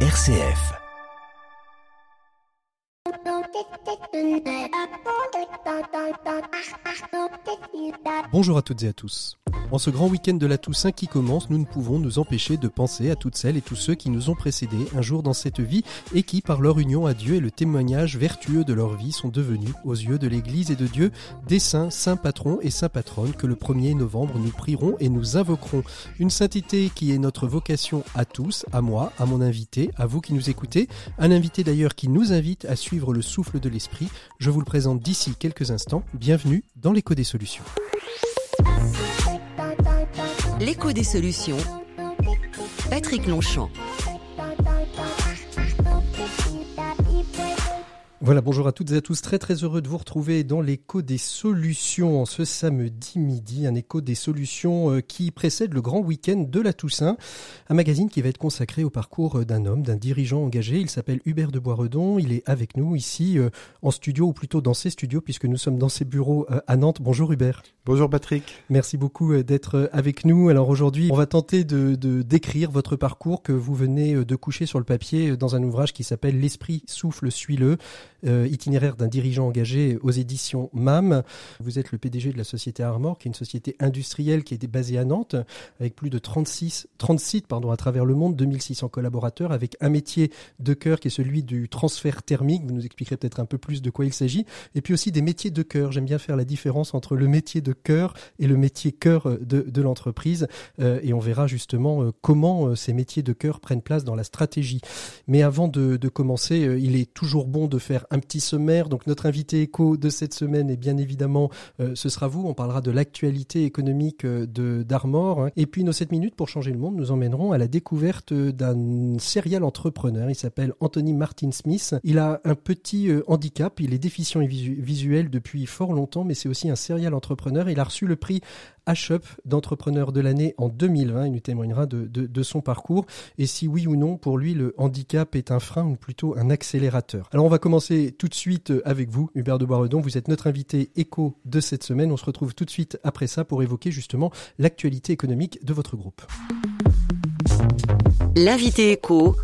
RCF. Bonjour à toutes et à tous. En ce grand week-end de la Toussaint qui commence, nous ne pouvons nous empêcher de penser à toutes celles et tous ceux qui nous ont précédés un jour dans cette vie et qui, par leur union à Dieu et le témoignage vertueux de leur vie, sont devenus, aux yeux de l'Église et de Dieu, des saints, saints patrons et saints patronnes que le 1er novembre nous prierons et nous invoquerons. Une sainteté qui est notre vocation à tous, à moi, à mon invité, à vous qui nous écoutez, un invité d'ailleurs qui nous invite à suivre le souffle de Je vous le présente d'ici quelques instants. Bienvenue dans l'écho des solutions. L'écho des solutions. Patrick Longchamp. Voilà, bonjour à toutes et à tous. Très très heureux de vous retrouver dans l'écho des solutions ce samedi midi, un écho des solutions euh, qui précède le grand week-end de la Toussaint, un magazine qui va être consacré au parcours euh, d'un homme, d'un dirigeant engagé. Il s'appelle Hubert de Boisredon. Il est avec nous ici euh, en studio ou plutôt dans ses studios puisque nous sommes dans ses bureaux à Nantes. Bonjour Hubert. Bonjour Patrick. Merci beaucoup d'être avec nous. Alors aujourd'hui, on va tenter de, de décrire votre parcours que vous venez de coucher sur le papier dans un ouvrage qui s'appelle L'esprit souffle, suis-le. Euh, itinéraire d'un dirigeant engagé aux éditions MAM. Vous êtes le PDG de la société Armor, qui est une société industrielle qui est basée à Nantes, avec plus de 36, 30 sites pardon, à travers le monde, 2600 collaborateurs, avec un métier de cœur qui est celui du transfert thermique. Vous nous expliquerez peut-être un peu plus de quoi il s'agit. Et puis aussi des métiers de cœur. J'aime bien faire la différence entre le métier de cœur et le métier cœur de, de l'entreprise. Euh, et on verra justement euh, comment ces métiers de cœur prennent place dans la stratégie. Mais avant de, de commencer, il est toujours bon de faire un petit sommaire. Donc notre invité éco de cette semaine est bien évidemment, euh, ce sera vous. On parlera de l'actualité économique euh, de d'Armor. Hein. Et puis nos 7 minutes pour changer le monde nous emmèneront à la découverte d'un serial entrepreneur. Il s'appelle Anthony Martin Smith. Il a un petit euh, handicap. Il est déficient visuel depuis fort longtemps, mais c'est aussi un serial entrepreneur. Il a reçu le prix HUP d'entrepreneur de l'année en 2020. Il nous témoignera de, de, son parcours et si oui ou non pour lui le handicap est un frein ou plutôt un accélérateur. Alors on va commencer tout de suite avec vous, Hubert de Boisredon. Vous êtes notre invité éco de cette semaine. On se retrouve tout de suite après ça pour évoquer justement l'actualité économique de votre groupe. L'invité éco,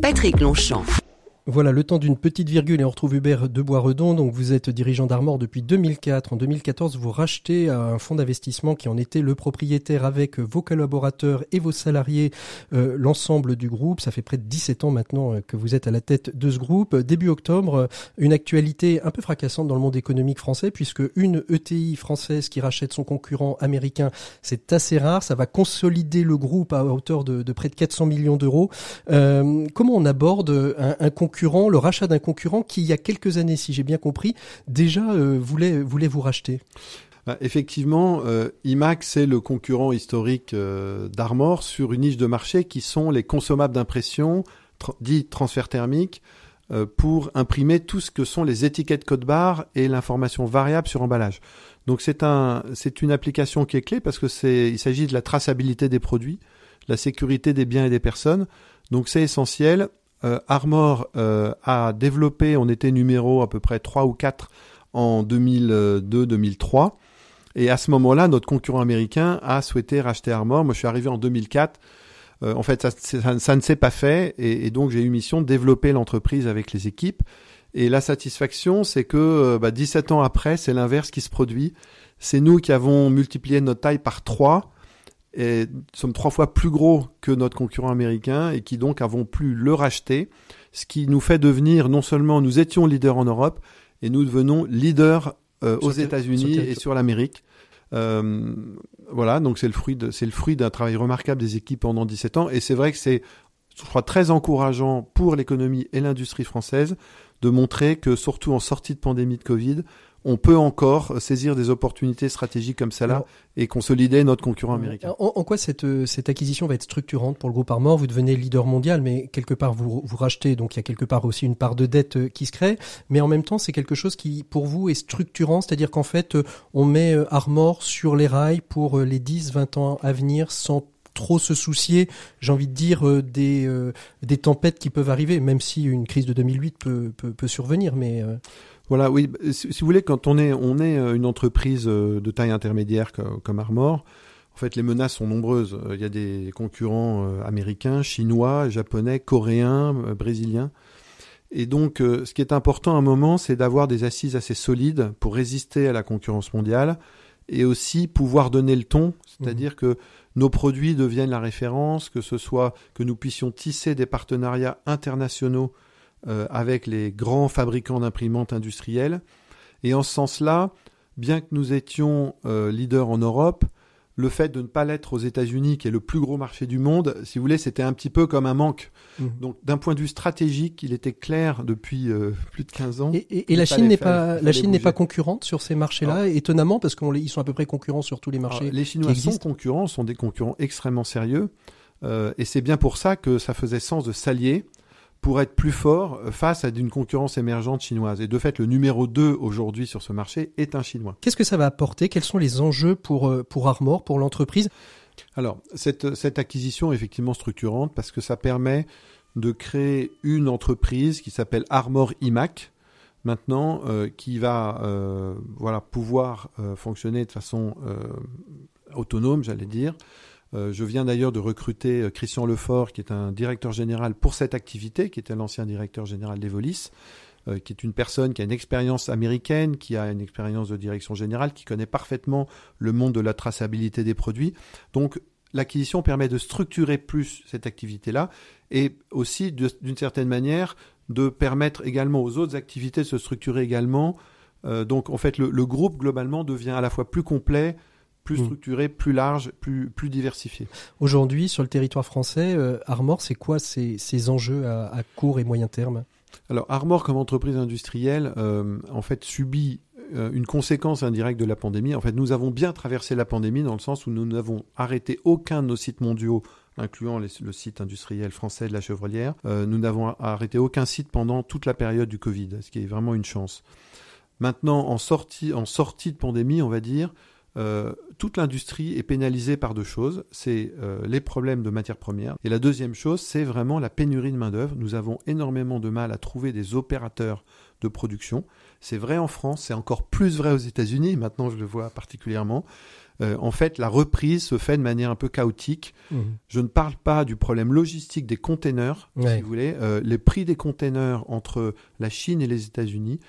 Patrick Longchamp. Voilà, le temps d'une petite virgule et on retrouve Hubert de Boisredon. Donc vous êtes dirigeant d'Armor depuis 2004. En 2014, vous rachetez un fonds d'investissement qui en était le propriétaire avec vos collaborateurs et vos salariés, euh, l'ensemble du groupe. Ça fait près de 17 ans maintenant euh, que vous êtes à la tête de ce groupe. Début octobre, une actualité un peu fracassante dans le monde économique français puisque une ETI française qui rachète son concurrent américain, c'est assez rare. Ça va consolider le groupe à hauteur de, près de 400 millions d'euros. Euh, comment on aborde un, un concurrent le rachat d'un concurrent qui, il y a quelques années, si j'ai bien compris, déjà euh, voulait, voulait vous racheter. Bah, effectivement, euh, IMAX c'est le concurrent historique euh, d'Armor sur une niche de marché qui sont les consommables d'impression, dits transfert thermique, pour imprimer tout ce que sont les étiquettes code barre et l'information variable sur emballage. Donc c'est un, une application qui est clé parce que il s'agit de la traçabilité des produits, la sécurité des biens et des personnes. Donc c'est essentiel euh, Armor euh, a développé, on était numéro à peu près 3 ou 4 en 2002-2003. Et à ce moment-là, notre concurrent américain a souhaité racheter Armor. Moi, je suis arrivé en 2004. Euh, en fait, ça, ne s'est pas fait. Et, donc, j'ai eu mission de développer l'entreprise avec les équipes. Et la satisfaction, c'est que bah, 17 ans après, c'est l'inverse qui se produit. C'est nous qui avons multiplié notre taille par 3 et sommes trois fois plus gros que notre concurrent américain et qui donc avons pu le racheter, ce qui nous fait devenir non seulement nous étions leaders en Europe et nous devenons leaders euh, aux États-Unis et sur l'Amérique. Euh, voilà, donc c'est le fruit de, c'est le fruit d'un travail remarquable des équipes pendant 17 ans et c'est vrai que c'est je crois très encourageant pour l'économie et l'industrie française de montrer que surtout en sortie de pandémie de Covid, on peut encore saisir des opportunités stratégiques comme celle-là et consolider notre concurrent américain. En, quoi cette, cette acquisition va être structurante pour le groupe Armor? Vous devenez leader mondial, mais quelque part vous, vous rachetez, donc il y a quelque part aussi une part de dette euh, qui se crée, mais en même temps c'est quelque chose qui pour vous est structurant, c'est-à-dire qu'en fait euh, on met euh, Armor sur les rails pour les 10-20 ans à venir sans trop se soucier, j'ai envie de dire, des, des tempêtes qui peuvent arriver, même si une crise de 2008 peut, peut, peut survenir. Mais voilà, oui. Si, vous voulez, quand on est, on est euh, une entreprise euh, de taille intermédiaire comme, Armor, En fait, les menaces sont nombreuses. Il y a des concurrents américains, chinois, japonais, coréens, brésiliens. Et donc, ce qui est important à un moment, c'est d'avoir des assises assez solides pour résister à la concurrence mondiale et aussi pouvoir donner le ton, c'est-à-dire mmh. que nos produits deviennent la référence, que ce soit que nous puissions tisser des partenariats internationaux euh, avec les grands fabricants d'imprimantes industrielles. Et en ce sens-là, bien que nous étions euh, leaders en Europe, le fait de ne pas l'être aux États-Unis, qui est le plus gros marché du monde, si vous voulez, c'était un petit peu comme un manque. Mmh. Donc, d'un point de vue stratégique, il était clair depuis euh, plus de 15 ans. Et, la Chine n'est pas, la Chine n'est pas concurrente sur ces marchés-là, étonnamment, parce qu'ils sont à peu près concurrents sur tous les marchés. les Chinois sont concurrents, sont des concurrents extrêmement sérieux, euh, et c'est bien pour ça que ça faisait sens de s'allier pour être plus fort face à une concurrence émergente chinoise. Et de fait, le numéro 2 aujourd'hui sur ce marché est un Chinois. Qu'est-ce que ça va apporter? Quels sont les enjeux pour, euh, pour Armor, pour l'entreprise? Alors, cette, cette acquisition est effectivement structurante parce que ça permet de créer une entreprise qui s'appelle Armor IMAC, maintenant, euh, qui va euh, voilà, pouvoir fonctionner de façon autonome, j'allais dire, euh, je viens d'ailleurs de recruter euh, Christian Lefort, qui est un directeur général pour cette activité, qui était l'ancien directeur général d'Evolis, euh, qui est une personne qui a une expérience américaine, qui a une expérience de direction générale, qui connaît parfaitement le monde de la traçabilité des produits. Donc l'acquisition permet de structurer plus cette activité-là et aussi d'une certaine manière de permettre également aux autres activités de se structurer également. donc en fait le, groupe globalement devient à la fois plus complet, plus mm. structuré, plus large, plus, plus diversifié. Aujourd'hui, sur le territoire français, euh, Armor, c'est quoi ces, ces enjeux à, à, court et moyen terme? Alors, Armor, comme entreprise industrielle, euh, en fait, subit euh, une conséquence indirecte de la pandémie. En fait, nous avons bien traversé la pandémie dans le sens où nous n'avons arrêté aucun de nos sites mondiaux incluant les, le site industriel français de la Chevrolière. Euh, nous n'avons arrêté aucun site pendant toute la période du Covid, ce qui est vraiment une chance. Maintenant, en sortie, en sortie de pandémie, on va dire, euh, toute l'industrie est pénalisée par deux choses. C'est euh, les problèmes de matières premières. Et la deuxième chose, c'est vraiment la pénurie de main-d'œuvre. Nous avons énormément de mal à trouver des opérateurs de production. C'est vrai en France, c'est encore plus vrai aux États-Unis. Maintenant, je le vois particulièrement. Euh, en fait, la reprise se fait de manière un peu chaotique. Mmh. Je ne parle pas du problème logistique des containers, si vous voulez. les prix des containers entre la Chine et les États-Unis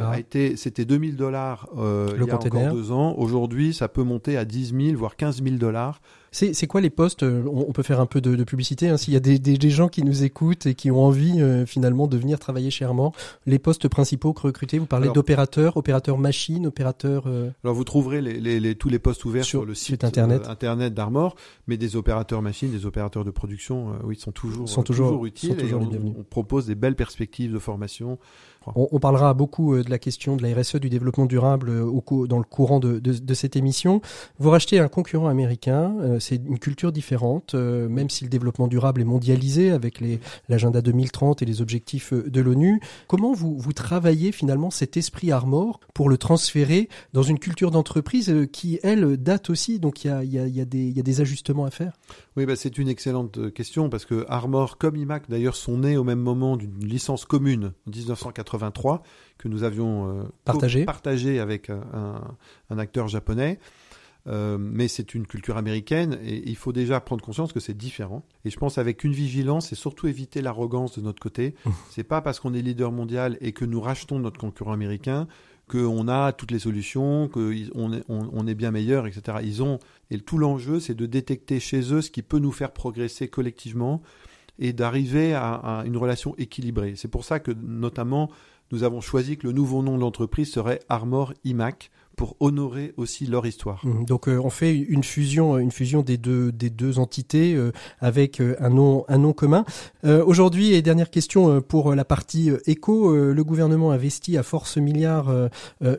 ah. a été, c'était 2000 dollars euh, il y a encore deux ans. Aujourd'hui, ça peut monter à 10 000, voire 15 000 dollars. C'est quoi les postes euh, on, peut faire un peu de, publicité. Hein, S'il y a des, des, gens qui nous écoutent et qui ont envie euh, finalement de venir travailler chez Armor, les postes principaux que recrutez, vous parlez d'opérateurs, opérateurs machine, opérateurs... Alors vous trouverez les, les, les, tous les postes ouverts sur, le site internet, internet d'Armor, mais des opérateurs machines, des opérateurs de production, oui, sont toujours, sont toujours, utiles. Sont toujours et on, on, propose des belles perspectives de formation. On, parlera beaucoup euh, de la question de la RSE, du développement durable euh, dans le courant de, cette émission. Vous rachetez un concurrent américain, euh, c'est une culture différente, même si le développement durable est mondialisé avec l'agenda 2030 et les objectifs de l'ONU. Comment vous, vous travaillez finalement cet esprit Armor pour le transférer dans une culture d'entreprise qui, elle, date aussi, donc il y a, des ajustements à faire? Oui, bah, c'est une excellente question parce que Armor comme IMAC d'ailleurs sont nés au même moment d'une licence commune en 1980 que nous avions euh, partagé. avec euh, un, acteur japonais. Euh, mais c'est une culture américaine et il faut déjà prendre conscience que c'est différent. Et je pense avec une vigilance et surtout éviter l'arrogance de notre côté. c'est pas parce qu'on est leader mondial et que nous rachetons notre concurrent américain qu'on a toutes les solutions, qu'on est, bien meilleur, etc. Ils ont et tout l'enjeu, c'est de détecter chez eux ce qui peut nous faire progresser collectivement et d'arriver à, une relation équilibrée. C'est pour ça que notamment nous avons choisi que le nouveau nom de l'entreprise serait Armor IMAC pour honorer aussi leur histoire. Mmh. Donc euh, on fait une fusion, une fusion des deux des deux entités euh, avec euh, un nom un nom commun. Aujourd'hui et dernière question pour la partie éco, le gouvernement investit à force milliards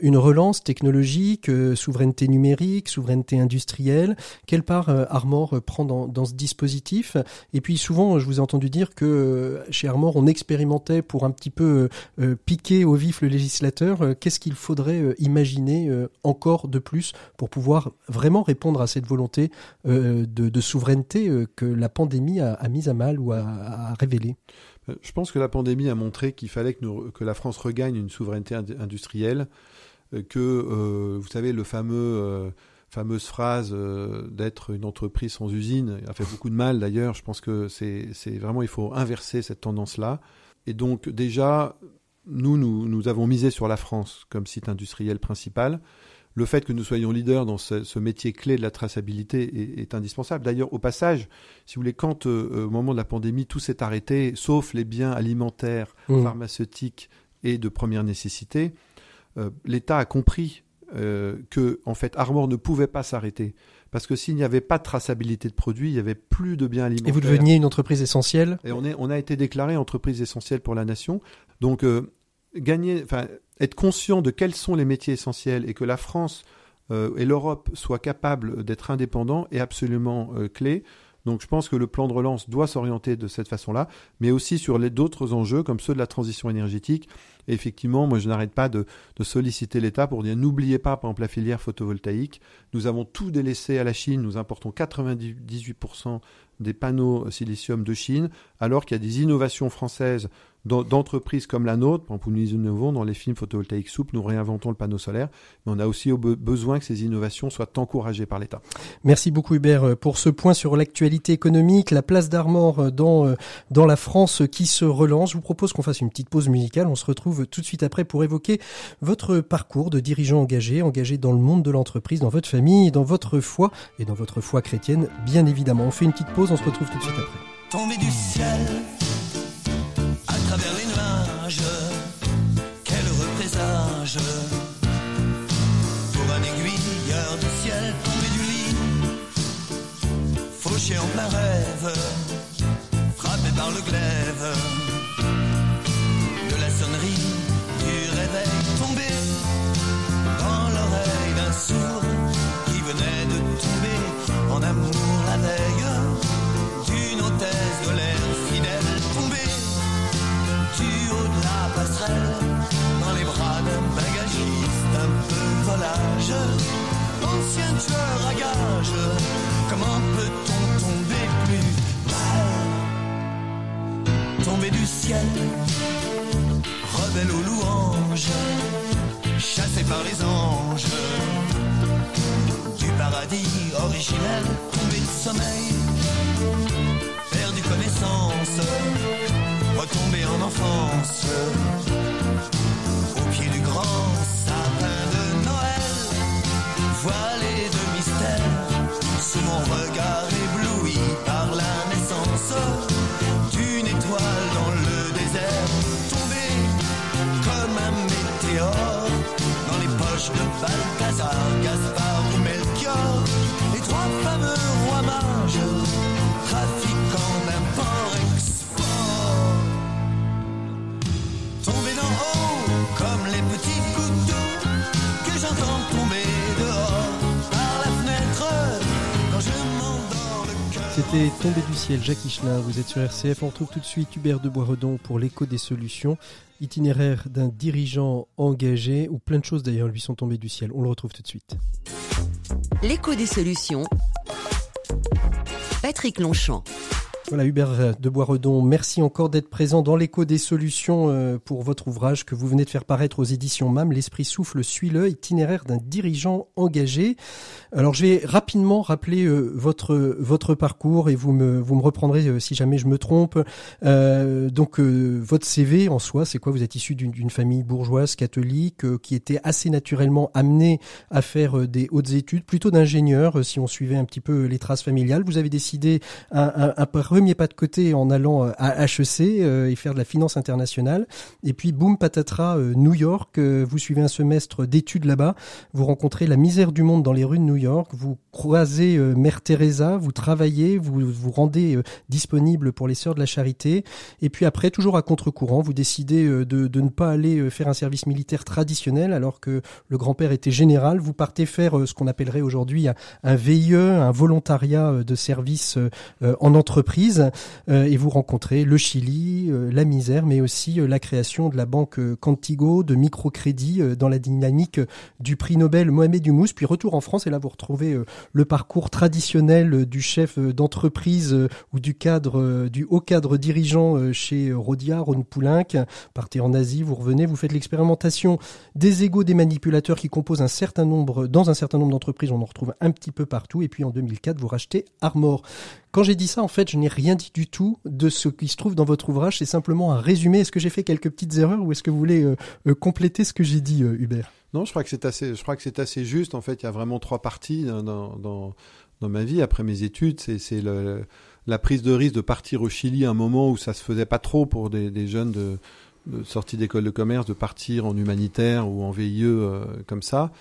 une relance technologique, souveraineté numérique, souveraineté industrielle. Quelle part Armor prend dans ce dispositif? Et puis souvent je vous ai entendu dire que chez Armor on expérimentait pour un petit peu piquer au vif le législateur. Qu'est-ce qu'il faudrait imaginer encore de plus pour pouvoir vraiment répondre à cette volonté euh, de, souveraineté euh, que la pandémie a, mise à mal ou a, révélé euh, Je pense que la pandémie a montré qu'il fallait que, la France regagne une souveraineté industrielle, que, vous savez, le fameux fameuse phrase euh, d'être une entreprise sans usine a fait beaucoup de mal d'ailleurs. Je pense que c'est vraiment, il faut inverser cette tendance-là. Et donc déjà, nous, nous, nous, avons misé sur la France comme site industriel principal. Le fait que nous soyons leaders dans ce, métier clé de la traçabilité est, indispensable. D'ailleurs, au passage, si vous voulez, quand euh, au moment de la pandémie, tout s'est arrêté, sauf les biens alimentaires, mmh. pharmaceutiques et de première nécessité, euh, l'État a compris euh, que en fait Armor ne pouvait pas s'arrêter parce que s'il n'y avait pas de traçabilité de produits, il n'y avait plus de biens alimentaires. Et vous deveniez une entreprise essentielle? Et on, est, on a été déclaré entreprise essentielle pour la nation. Donc euh, gagner, être conscient de quels sont les métiers essentiels et que la France euh, et l'Europe soient capables d'être indépendants est absolument clé. Donc je pense que le plan de relance doit s'orienter de cette façon-là, mais aussi sur d'autres enjeux comme ceux de la transition énergétique effectivement, moi, je n'arrête pas de, solliciter l'État pour dire n'oubliez pas, par exemple, la filière photovoltaïque. Nous avons tout délaissé à la Chine. Nous importons 98% des panneaux silicium de Chine, alors qu'il y a des innovations françaises d'entreprises comme la nôtre, par exemple, nous innovons dans les films photovoltaïques souples, nous réinventons le panneau solaire, mais on a aussi besoin que ces innovations soient encouragées par l'État. Merci beaucoup Hubert euh, pour ce point sur l'actualité économique, la place d'Armor euh, dans, euh, dans la France qui se relance. Je vous propose qu'on fasse une petite pause musicale. On se retrouve tout de suite après pour évoquer votre parcours de dirigeant engagé, engagé dans le monde de l'entreprise, dans votre famille, dans votre foi et dans votre foi chrétienne, bien évidemment. On fait une petite pause, on se retrouve tout de suite après. du ciel en plein rêve, frappé par le glaive de la sonnerie du réveil tombé dans l'oreille d'un sourd qui venait de tomber en amour la veille d'une hôtesse de l'air fidèle tombée la passerelle, dans les bras d'un bagagiste un peu volage, ancien tueur à gage, comment peut-on Tomber du ciel, rebelle aux louanges, chassé par les anges, du paradis originel, tombé de sommeil, perdu connaissance retomber en enfance. Au pied du grand sapin de Noël, voilé de mystère, sous mon regard Balthazar, Gaspard ou Melchior, les trois fameux rois mages, C'était Tombé du ciel, Jacques Higelin, vous êtes sur RCF, on retrouve tout de suite Hubert de Boisredon pour l'écho des solutions, itinéraire d'un dirigeant engagé, où plein de choses d'ailleurs lui sont tombées du ciel, on le retrouve tout de suite. L'écho des solutions, Patrick Longchamp. Voilà Hubert de Boisredon, merci encore d'être présent dans l'écho des solutions euh, pour votre ouvrage que vous venez de faire paraître aux éditions MAM, L'esprit souffle suit le itinéraire d'un dirigeant engagé. Alors je vais rapidement rappeler euh, votre votre parcours et vous me vous me reprendrez euh, si jamais je me trompe. donc votre CV en soi, c'est quoi? Vous êtes issu d'une famille bourgeoise catholique qui était assez naturellement amenée à faire des hautes études, plutôt d'ingénieur si on suivait un petit peu les traces familiales. Vous avez décidé un, un, premier pas de côté en allant euh, à HEC euh, et faire de la finance internationale. Et puis, boum, patatras, euh, New York. vous suivez un semestre d'études là-bas. Vous rencontrez la misère du monde dans les rues de New York. Vous croisez Mère Teresa. Vous travaillez. Vous vous rendez disponible pour les sœurs de la charité. Et puis après, toujours à contre-courant, vous décidez de, de ne pas aller faire un service militaire traditionnel alors que le grand-père était général. Vous partez faire ce qu'on appellerait aujourd'hui un, un VIE, un volontariat de service en entreprise entreprise et vous rencontrez le Chili, la misère, mais aussi la création de la banque Cantigo, de microcrédit dans la dynamique du prix Nobel Mohamed Youmous, puis retour en France et là vous retrouvez le parcours traditionnel du chef d'entreprise ou du cadre, du haut cadre dirigeant chez Rodia, Ron Poulenc. Partez en Asie, vous revenez, vous faites l'expérimentation des égaux des manipulateurs qui composent un certain nombre, dans un certain nombre d'entreprises, on en retrouve un petit peu partout. Et puis en 2004, vous rachetez Armor. Quand j'ai dit ça, en fait, je n'ai rien dit du tout de ce qui se trouve dans votre ouvrage. C'est simplement un résumé. Est-ce que j'ai fait quelques petites erreurs ou est-ce que vous voulez euh, euh, compléter ce que j'ai dit, euh, Hubert? Non, je crois que c'est assez, je crois que c'est assez juste. En fait, il y a vraiment trois parties dans, dans, dans ma vie après mes études. C'est la prise de risque de partir au Chili à un moment où ça se faisait pas trop pour des, jeunes de, sortie d'école de commerce de partir en humanitaire ou en VIE comme ça.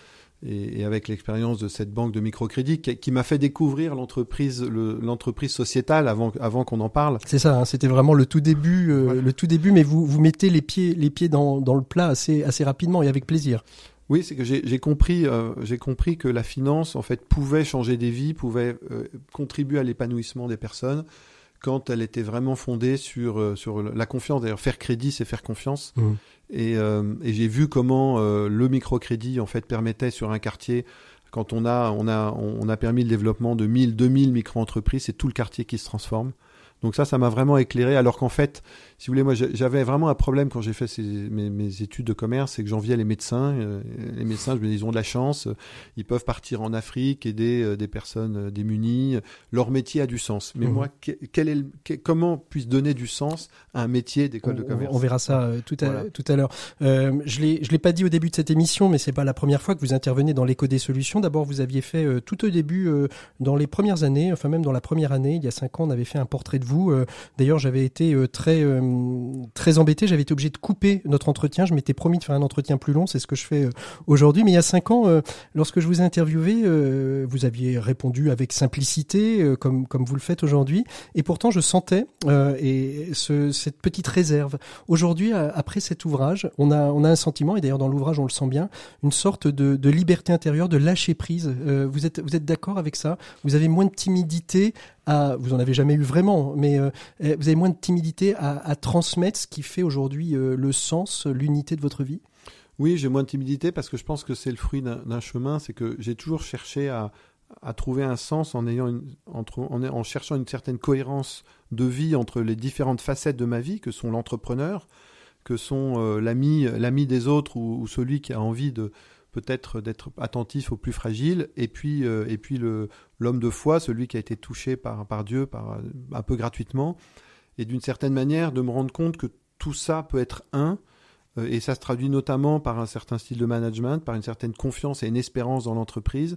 Et, et avec l'expérience de cette banque de microcrédit qui, qui m'a fait découvrir l'entreprise l'entreprise sociétale avant avant qu'on en parle. C'est ça, hein, c'était vraiment le tout début euh, le tout début mais vous vous mettez les pieds les pieds dans, dans le plat assez assez rapidement et avec plaisir. Oui, c'est que j'ai compris, euh, j'ai compris que la finance, en fait, pouvait changer des vies, pouvait euh, contribuer à l'épanouissement des personnes quand elle était vraiment fondée sur euh, sur la confiance. D'ailleurs, faire crédit, c'est faire confiance. Mmh. Et, et j'ai vu comment le microcrédit, en fait, permettait sur un quartier quand on a, on a, on a permis le développement de 1000, 2000 micro-entreprises, c'est tout le quartier qui se transforme. Donc ça, ça m'a vraiment éclairé. Alors qu'en fait, si vous voulez, moi, j'avais vraiment un problème quand j'ai fait ces, mes, mes, études de commerce, c'est que j'enviais les médecins. Euh, les médecins, je me dis, ils ont de la chance, ils peuvent partir en Afrique, aider euh, des personnes euh, démunies. Leur métier a du sens. Mais mmh. moi, quel est le, comment puis donner du sens à un métier d'école de commerce? On verra ça tout à, tout à l'heure. Euh, je l'ai, je l'ai pas dit au début de cette émission, mais c'est pas la première fois que vous intervenez dans l'éco des solutions. D'abord, vous aviez fait tout au début, dans les premières années, enfin même dans la première année, il y a cinq ans, on avait fait un portrait de vous euh, d'ailleurs, j'avais été euh, très euh, très embêté. J'avais été obligé de couper notre entretien. Je m'étais promis de faire un entretien plus long. C'est ce que je fais aujourd'hui. Mais il y a cinq ans, lorsque je vous ai interviewé, vous aviez répondu avec simplicité, comme comme vous le faites aujourd'hui. Et pourtant, je sentais et ce, cette petite réserve. Aujourd'hui, après cet ouvrage, on a on a un sentiment, et d'ailleurs dans l'ouvrage on le sent bien, une sorte de, de liberté intérieure, de lâcher prise. vous êtes vous êtes d'accord avec ça? Vous avez moins de timidité vous en avez jamais eu vraiment, mais euh, eh, vous avez moins de timidité à, transmettre ce qui fait aujourd'hui euh, le sens, l'unité de votre vie? Oui, j'ai moins de timidité parce que je pense que c'est le fruit d'un chemin, c'est que j'ai toujours cherché à, trouver un sens en, ayant en, cherchant une certaine cohérence de vie entre les différentes facettes de ma vie, que sont l'entrepreneur, que sont euh, l'ami des autres ou, celui qui a envie de, peut-être d'être attentif aux plus fragiles, et puis, euh, et puis le, l'homme de foi, celui qui a été touché par, par Dieu par, un peu gratuitement, et d'une certaine manière de me rendre compte que tout ça peut être un, euh, et ça se traduit notamment par un certain style de management, par une certaine confiance et une espérance dans l'entreprise,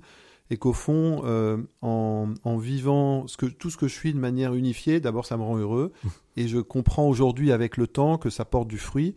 et qu'au fond, euh, en, en, vivant ce que, tout ce que je suis de manière unifiée, d'abord ça me rend heureux, et je comprends aujourd'hui avec le temps que ça porte du fruit,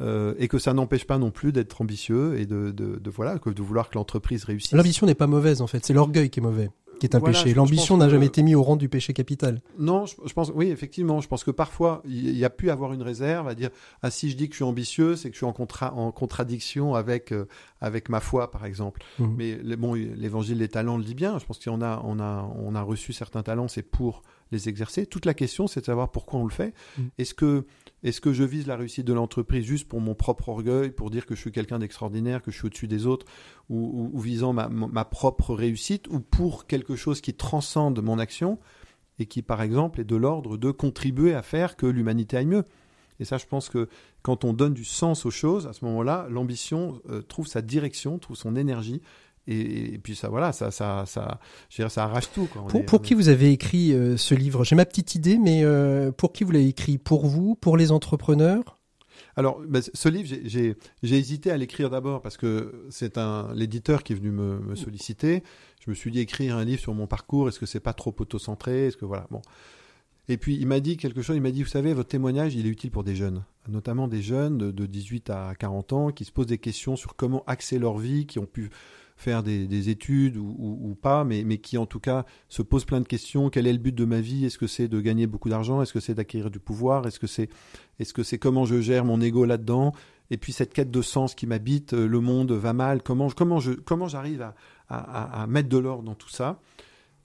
euh, et que ça n'empêche pas non plus d'être ambitieux et de, de, de, voilà que de vouloir que l'entreprise réussisse. L'ambition n'est pas mauvaise en fait, c'est l'orgueil qui est mauvais qui est un péché. L'ambition n'a jamais été mise au rang du péché capital. Non, je, pense, oui, effectivement, je pense que parfois il y a pu avoir une réserve à dire ah si je dis que je suis ambitieux, c'est que je suis en, contra en contradiction avec euh, avec ma foi, par exemple. Mmh. Mais bon, l'évangile des talents le dit bien. Je pense qu'on a on a on a reçu certains talents, c'est pour les exercer. Toute la question, c'est de savoir pourquoi on le fait. Mmh. Est-ce que est-ce que je vise la réussite de l'entreprise juste pour mon propre orgueil, pour dire que je suis quelqu'un d'extraordinaire, que je suis au-dessus des autres, ou, visant ma, propre réussite, ou pour quelque chose qui transcende mon action et qui, par exemple, est de l'ordre de contribuer à faire que l'humanité aille mieux? Et ça, je pense que quand on donne du sens aux choses, à ce moment-là, l'ambition euh, trouve sa direction, trouve son énergie, et, puis ça, voilà, ça, ça, ça, ça arrache tout. Quoi. pour, qui vous avez écrit euh, ce livre? J'ai ma petite idée, mais euh, pour qui vous l'avez écrit? Pour vous? Pour les entrepreneurs? Alors, ben, ce livre, j'ai hésité à l'écrire d'abord parce que c'est un l'éditeur qui est venu me, me, solliciter. Je me suis dit écrire un livre sur mon parcours. Est-ce que c'est pas trop autocentré? Est-ce que voilà, bon. Et puis il m'a dit quelque chose. Il m'a dit, vous savez, votre témoignage, il est utile pour des jeunes, notamment des jeunes de, de 18 à 40 ans qui se posent des questions sur comment axer leur vie, qui ont pu faire des, études ou, pas, mais, mais qui en tout cas se pose plein de questions. Quel est le but de ma vie? Est-ce que c'est de gagner beaucoup d'argent? Est-ce que c'est d'acquérir du pouvoir? Est-ce que c'est que c'est comment je gère mon ego là-dedans? Et puis cette quête de sens qui m'habite, euh, le monde va mal. Comment comment je comment j'arrive à, à, mettre de l'ordre dans tout ça?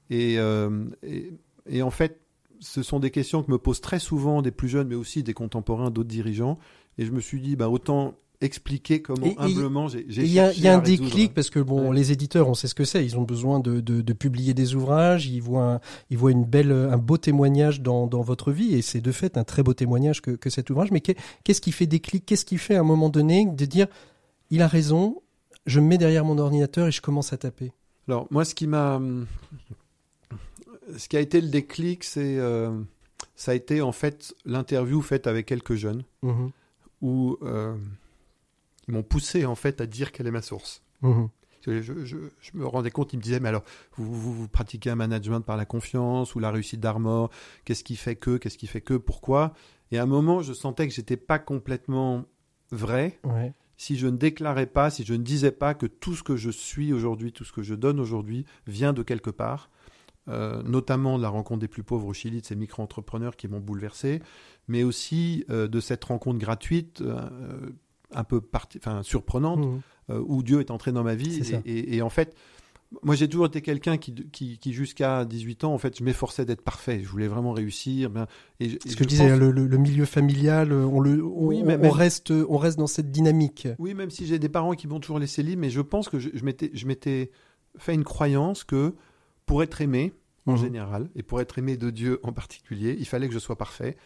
Et, euh, et, et en fait ce sont des questions que me posent très souvent des plus jeunes, mais aussi des contemporains, d'autres dirigeants. Et je me suis dit, bah, autant expliquer comment Et- humblement j'ai Il y a, y a un déclic parce que bon, Ouais. les éditeurs, on sait ce que c'est. Ils ont besoin de, de, de publier des ouvrages. Ils voient, un, ils voient une belle, un beau témoignage dans, dans votre vie, et c'est de fait un très beau témoignage que, que cet ouvrage. Mais qu'est- qu'est-ce qui fait déclic? Qu'est-ce qui fait à un moment donné de dire, il a raison, je me mets derrière mon ordinateur et je commence à taper? Alors moi, ce qui m'a, ce qui a été le déclic, c'est, euh, ça a été en fait l'interview faite avec quelques jeunes Mhm. où euh, ils m'ont poussé en fait à dire quelle est ma source. Mhm. Je, je- je- je me rendais compte, ils me disaient, mais alors, vous, vous, vous pratiquez un management par la confiance ou la réussite d'Armor, qu'est-ce qui fait que, qu'est-ce qui fait que, pourquoi? Et à un moment, je sentais que j'étais pas complètement vrai Ouais. si je ne déclarais pas, si je ne disais pas que tout ce que je suis aujourd'hui, tout ce que je donne aujourd'hui vient de quelque part, euh, notamment de la rencontre des plus pauvres au Chili, de ces micro-entrepreneurs qui m'ont bouleversé, mais aussi euh, de cette rencontre gratuite, euh, un peu parti- enfin, surprenante, Mhm. euh, où Dieu est entré dans ma vie. Et, et- et en fait, moi j'ai toujours été quelqu'un qui, qui, qui, jusqu'à 18 ans, en fait, je m'efforçais d'être parfait. Je voulais vraiment réussir. Ben, et, Ce que je disais, pense- le, milieu familial, on, le, on, Oui, mais on même- reste, on reste dans cette dynamique. Oui, même si j'ai des parents qui m'ont toujours laissé libre, mais je pense que je, je m'étais, fait une croyance que pour être aimé, en Mhm. général, et pour être aimé de Dieu en particulier, il fallait que je sois parfait,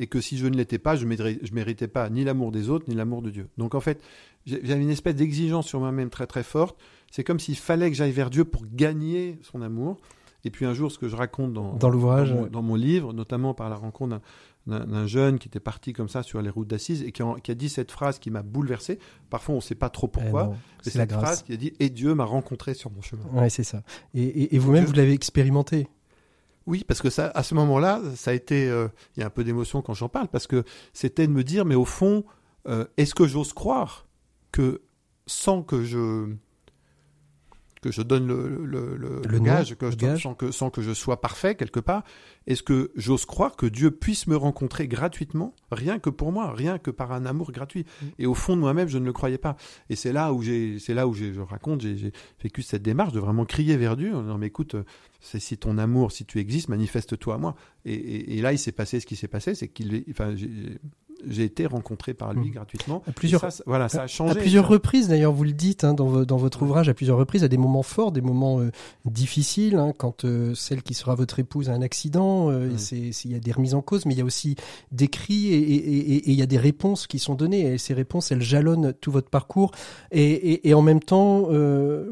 et que si je ne l'étais pas, je ne je méritais pas ni l'amour des autres, ni l'amour de Dieu. Donc en fait, j'avais une espèce d'exigence sur moi-même très très forte. C'est comme s'il fallait que j'aille vers Dieu pour gagner son amour. Et puis un jour, ce que je raconte dans, Dans l'ouvrage, dans, mon, ouais. dans mon livre, notamment par la rencontre d'un- jeune qui était parti comme ça sur les routes d'Assise et qui, en- qui a dit cette phrase qui m'a bouleversé. Parfois, on ne sait pas trop pourquoi. Eh mais c'est la cette phrase grâce. qui a dit Et Dieu m'a rencontré sur mon chemin. Ouais, c'est ça. Et, et- et vous-même, vous l'avez expérimenté. Oui, parce que ça, à ce moment-là, ça a été. euh, Il y a un peu d'émotion quand j'en parle, parce que c'était de me dire Mais au fond, euh, est-ce que j'ose croire que sans que je que je donne le, le, gage, que le je- gage. Sans, que, sans que je sois parfait quelque part, est-ce que j'ose croire que Dieu puisse me rencontrer gratuitement, rien que pour moi, rien que par un amour gratuit? Mm. Et au fond de moi-même, je ne le croyais pas. Et c'est là où j'ai, c'est là où je raconte, j'ai, vécu cette démarche de vraiment crier vers Dieu en disant mais écoute, c'est si ton amour, si tu existes, manifeste-toi à moi. Et, et- et là, il s'est passé ce qui s'est passé, c'est qu'il, enfin, j'ai, été rencontré par lui Mm. gratuitement. À plusieurs, ça, voilà, ça a changé. À plusieurs reprises, d'ailleurs, vous le dites hein, dans, vo- dans votre ouvrage, à plusieurs reprises, à des moments forts, des moments euh, difficiles, hein, quand euh, celle qui sera votre épouse a un accident, euh, c'est- il y a des remises en cause, mais il y a aussi des cris et, et- et- et il y a des réponses qui sont données. Et ces réponses, elles jalonnent tout votre parcours. Et, en même temps,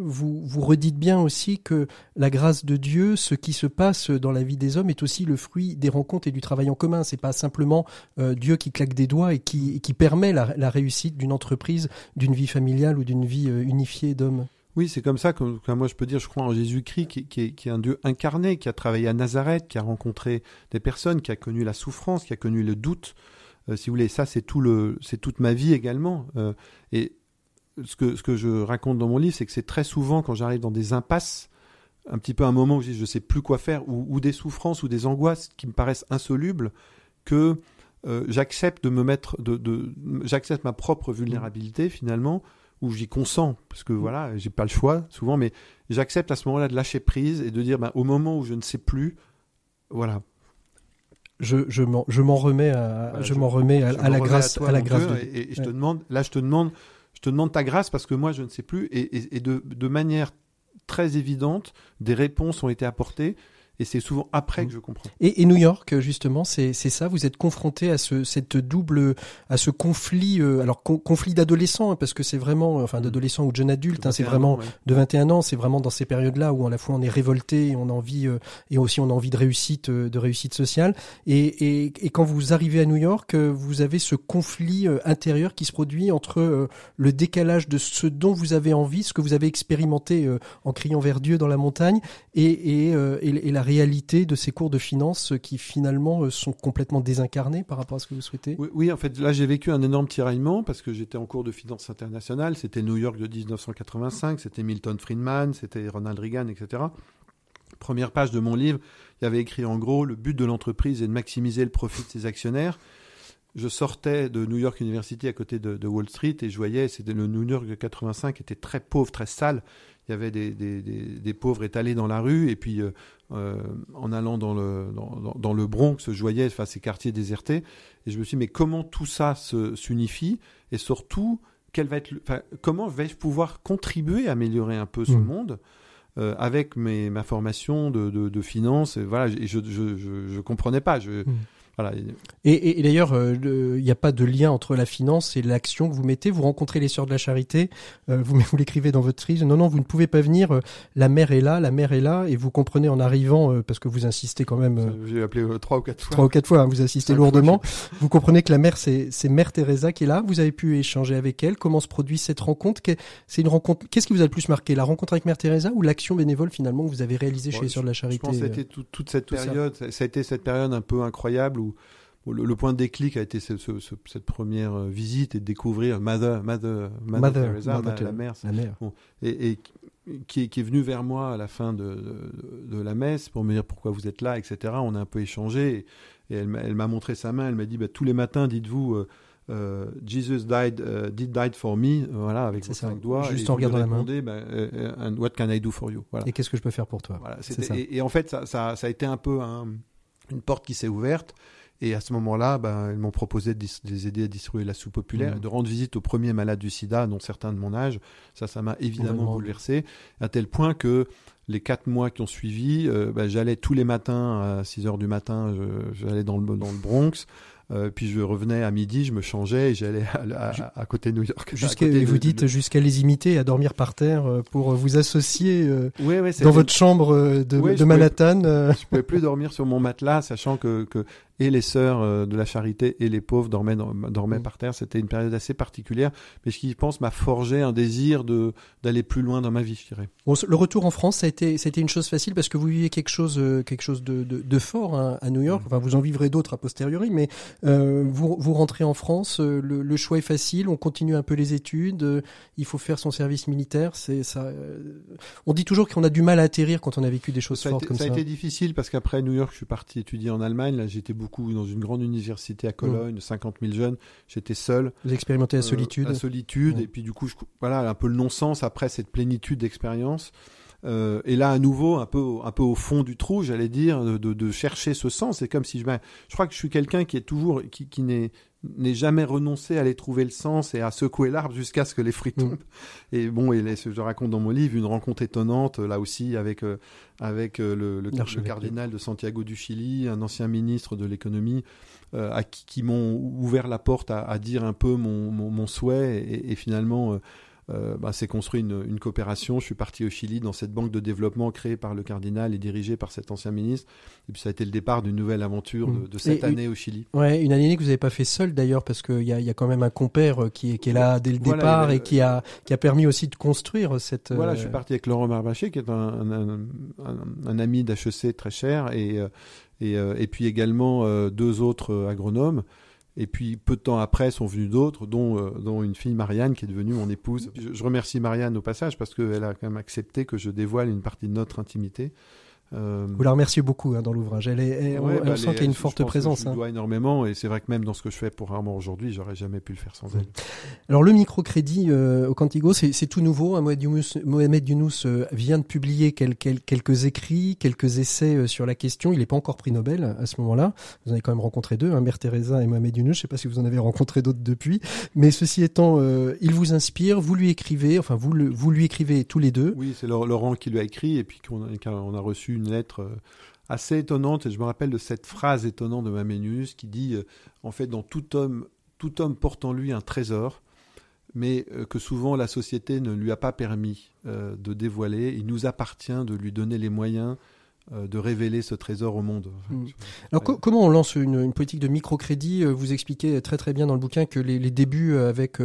vous, vous redites bien aussi que la grâce de Dieu, ce qui se passe dans la vie des hommes, est aussi le fruit des rencontres et du travail en commun. C'est pas simplement Dieu qui claque des doigts et qui, qui permet la, réussite d'une entreprise, d'une vie familiale ou d'une vie euh, unifiée d'hommes. Oui, c'est comme ça que, moi je peux dire, je crois en Jésus-Christ, qui, qui est, un Dieu incarné, qui a travaillé à Nazareth, qui a rencontré des personnes, qui a connu la souffrance, qui a connu le doute. Euh, si vous voulez, ça c'est tout le, c'est toute ma vie également. Euh, et ce que, ce que je raconte dans mon livre, c'est que c'est très souvent quand j'arrive dans des impasses, un petit peu un moment où je je sais plus quoi faire, ou des souffrances ou des angoisses qui me paraissent insolubles, que euh, j'accepte de me mettre, de, de, j'accepte ma propre vulnérabilité finalement, où j'y consens, parce que voilà, j'ai pas le choix souvent, mais j'accepte à ce moment-là de lâcher prise et de dire, ben, au moment où je ne sais plus, voilà, Je, je m'en remets à, Voilà, je, je- m'en remets à, la grâce, à, la grâce de et, et je te demande, là, je te demande, je te demande ta grâce parce que moi, je ne sais plus, et, et- et de, de manière très évidente, des réponses ont été apportées, et c'est souvent après Mm. que je comprends. Et, et New York, justement, c'est ça. Vous êtes confronté à ce cette double, à ce conflit, euh, alors con- conflit d'adolescents, hein, parce que c'est vraiment, enfin d'adolescents ou de jeunes adultes, hein, c'est 21 vraiment ouais. de 21 ans, c'est vraiment dans ces périodes-là où à la fois on est révolté et on a envie euh, et aussi on a envie de réussite euh, de réussite sociale et, et, et quand vous arrivez à New York, euh, vous avez ce conflit euh, intérieur qui se produit entre euh, le décalage de ce dont vous avez envie, ce que vous avez expérimenté euh, en criant vers Dieu dans la montagne et, et, euh, et, et la réalité de ces cours de finance qui finalement euh, sont complètement désincarnés par rapport à ce que vous souhaitez? Oui, en fait, là, j'ai vécu un énorme tiraillement parce que j'étais en cours de finance internationale. C'était New York de 1985, c'était Milton Friedman, c'était Ronald Reagan, etc. Première page de mon livre, il y avait écrit en gros le but de l'entreprise est de maximiser le profit de ses actionnaires. Je sortais de New York University à côté de, Wall Street et je voyais, c'était le New York de 85 était très pauvre, très sale. Il y avait des pauvres étalés dans la rue et puis euh, en allant dans le, dans, dans, le Bronx, je voyais enfin, ces quartiers désertés. Et je me suis dit, mais comment tout ça s'unifie? Et surtout, quel va être, comment vais-je pouvoir contribuer à améliorer un peu ce mmh. monde avec mes, ma formation de, de, de finance? Voilà, et je, je comprenais pas. Je, mmh. Et, d'ailleurs, euh, il n'y a pas de lien entre la finance et l'action que vous mettez. Vous rencontrez les sœurs de la charité, euh, vous, vous l'écrivez dans votre frise. Non, non, vous ne pouvez pas venir. Euh, la mère est là, la mère est là, et vous comprenez en arrivant, parce que vous insistez quand même. J'ai appelé trois ou quatre fois. Trois ou quatre fois, hein, vous insistez lourdement. vous comprenez que la mère, c'est Mère Teresa qui est là. Vous avez pu échanger avec elle. Comment se produit cette rencontre? C'est une rencontre. Qu'est-ce qui vous a le plus marqué? La rencontre avec Mère Teresa ou l'action bénévole finalement que vous avez réalisée chez les sœurs de la charité Je pense que été toute cette période. Ça. ça. a été cette période un peu incroyable où le, point de déclic a été cette première euh, visite et de découvrir Mother, Mother, Mother, Teresa, la mère, et, qui, est, qui, est venue vers moi à la fin de, de, la messe pour me dire pourquoi vous êtes là, etc. On a un peu échangé et, elle m'a montré sa main. Elle m'a dit bah, tous les matins, dites-vous. Euh, euh, Jesus died, did died for me, voilà, avec ses cinq doigts. Juste en regardant la main. Bah, and what can I do for you voilà. Et qu'est-ce que je peux faire pour toi? Voilà, et, et, en fait, ça, ça, ça, a été un peu une porte qui s'est ouverte. Et à ce moment-là, ben, ils m'ont proposé de, les aider à distribuer la soupe populaire, mmh. de rendre visite aux premiers malades du sida, dont certains de mon âge. Ça, ça m'a évidemment bouleversé, à tel point que les quatre mois qui ont suivi, euh, ben, j'allais tous les matins à 6 heures du matin, j'allais dans le, dans le Bronx. Euh, puis je revenais à midi, je me changeais et j'allais à, côté de New York. Jusqu'à, vous dites jusqu'à les imiter, à dormir par terre euh, pour vous associer dans votre chambre de, de Manhattan. Je pouvais plus dormir sur mon matelas, sachant que, que et les sœurs euh, de la charité et les pauvres dormaient, dormaient mm. par terre. C'était une période assez particulière, mais ce qui, je pense, m'a forgé un désir de d'aller plus loin dans ma vie, je dirais. le retour en France, ça a été, c'était une chose facile parce que vous viviez quelque chose, euh, quelque chose de, de, de fort hein, à New York. Mm. Enfin, vous en vivrez d'autres a posteriori, mais euh, vous, vous rentrez en France, le, le, choix est facile. On continue un peu les études. il faut faire son service militaire. C'est ça. on dit toujours qu'on a du mal à atterrir quand on a vécu des choses fortes comme ça. Ça a été difficile parce qu'après New York, je suis parti étudier en Allemagne. Là, j'étais beaucoup dans une grande université à Cologne, mmh. 50 000 jeunes. J'étais seul. Vous expérimentez la euh, solitude. la solitude. Et puis du coup, je, voilà, un peu le non-sens après cette plénitude d'expérience. Euh, et là, à nouveau, un peu, un peu au fond du trou, j'allais dire, de, de, chercher ce sens. C'est comme si je, ben, je crois que je suis quelqu'un qui est toujours, qui, qui n'est n'est jamais renoncé à aller trouver le sens et à secouer l'arbre jusqu'à ce que les fruits mm. tombent. Et bon, et je raconte dans mon livre une rencontre étonnante là aussi avec euh, avec euh, le, le, cardinal de Santiago du Chili, un ancien ministre de l'économie, euh, à qui, qui m'ont ouvert la porte à, à, dire un peu mon, mon, mon souhait et, et finalement euh, bah, s'est construit une, une, coopération. Je suis parti au Chili dans cette banque de développement créée par le cardinal et dirigée par cet ancien ministre. Et puis ça a été le départ d'une nouvelle aventure de, de cette année au Chili. Ouais, une année que vous n'avez pas fait seul d'ailleurs, parce qu'il y a, y a quand même un compère euh, qui est, qui est là dès le départ et qui a, qui a permis aussi de construire cette. Voilà, je suis euh, parti avec Laurent Marbaché, qui est un, un, un, un ami d'HEC très cher, et, euh, et, et puis également deux autres agronomes. Et puis peu de temps après sont venus d'autres, dont, euh, dont une fille Marianne qui est devenue mon épouse. Je, remercie Marianne au passage parce qu'elle a quand même accepté que je dévoile une partie de notre intimité. Euh... Vous la remerciez beaucoup hein, dans l'ouvrage. Elle est, on, bah, sent qu'il y a une forte présence. je hein. dois énormément et c'est vrai que même dans ce que je fais pour Armand aujourd'hui, j'aurais jamais pu le faire sans elle. Alors le microcrédit euh, au Cantigo, c'est tout nouveau. Hein. Mohamed Younous, euh, vient de publier quelques, quelques écrits, quelques essais euh, sur la question. Il n'est pas encore prix Nobel à ce moment-là. Vous en avez quand même rencontré deux, hein, Mère Teresa et Mohamed Younous. Je ne sais pas si vous en avez rencontré d'autres depuis, mais ceci étant, il vous inspire, vous lui écrivez, enfin vous, le, vous lui écrivez tous les deux. Oui, c'est Laurent qui lui a écrit et puis qu'on on a reçu une lettre euh, assez étonnante. Et je me rappelle de cette phrase étonnante de Maménus qui dit euh, en fait, dans tout homme, tout homme porte en lui un trésor, mais euh, que souvent la société ne lui a pas permis de dévoiler. Il nous appartient de lui donner les moyens de révéler ce trésor au monde. Mm. Alors comment on lance une, politique de microcrédit euh, Vous expliquez très très bien dans le bouquin que les, débuts euh, avec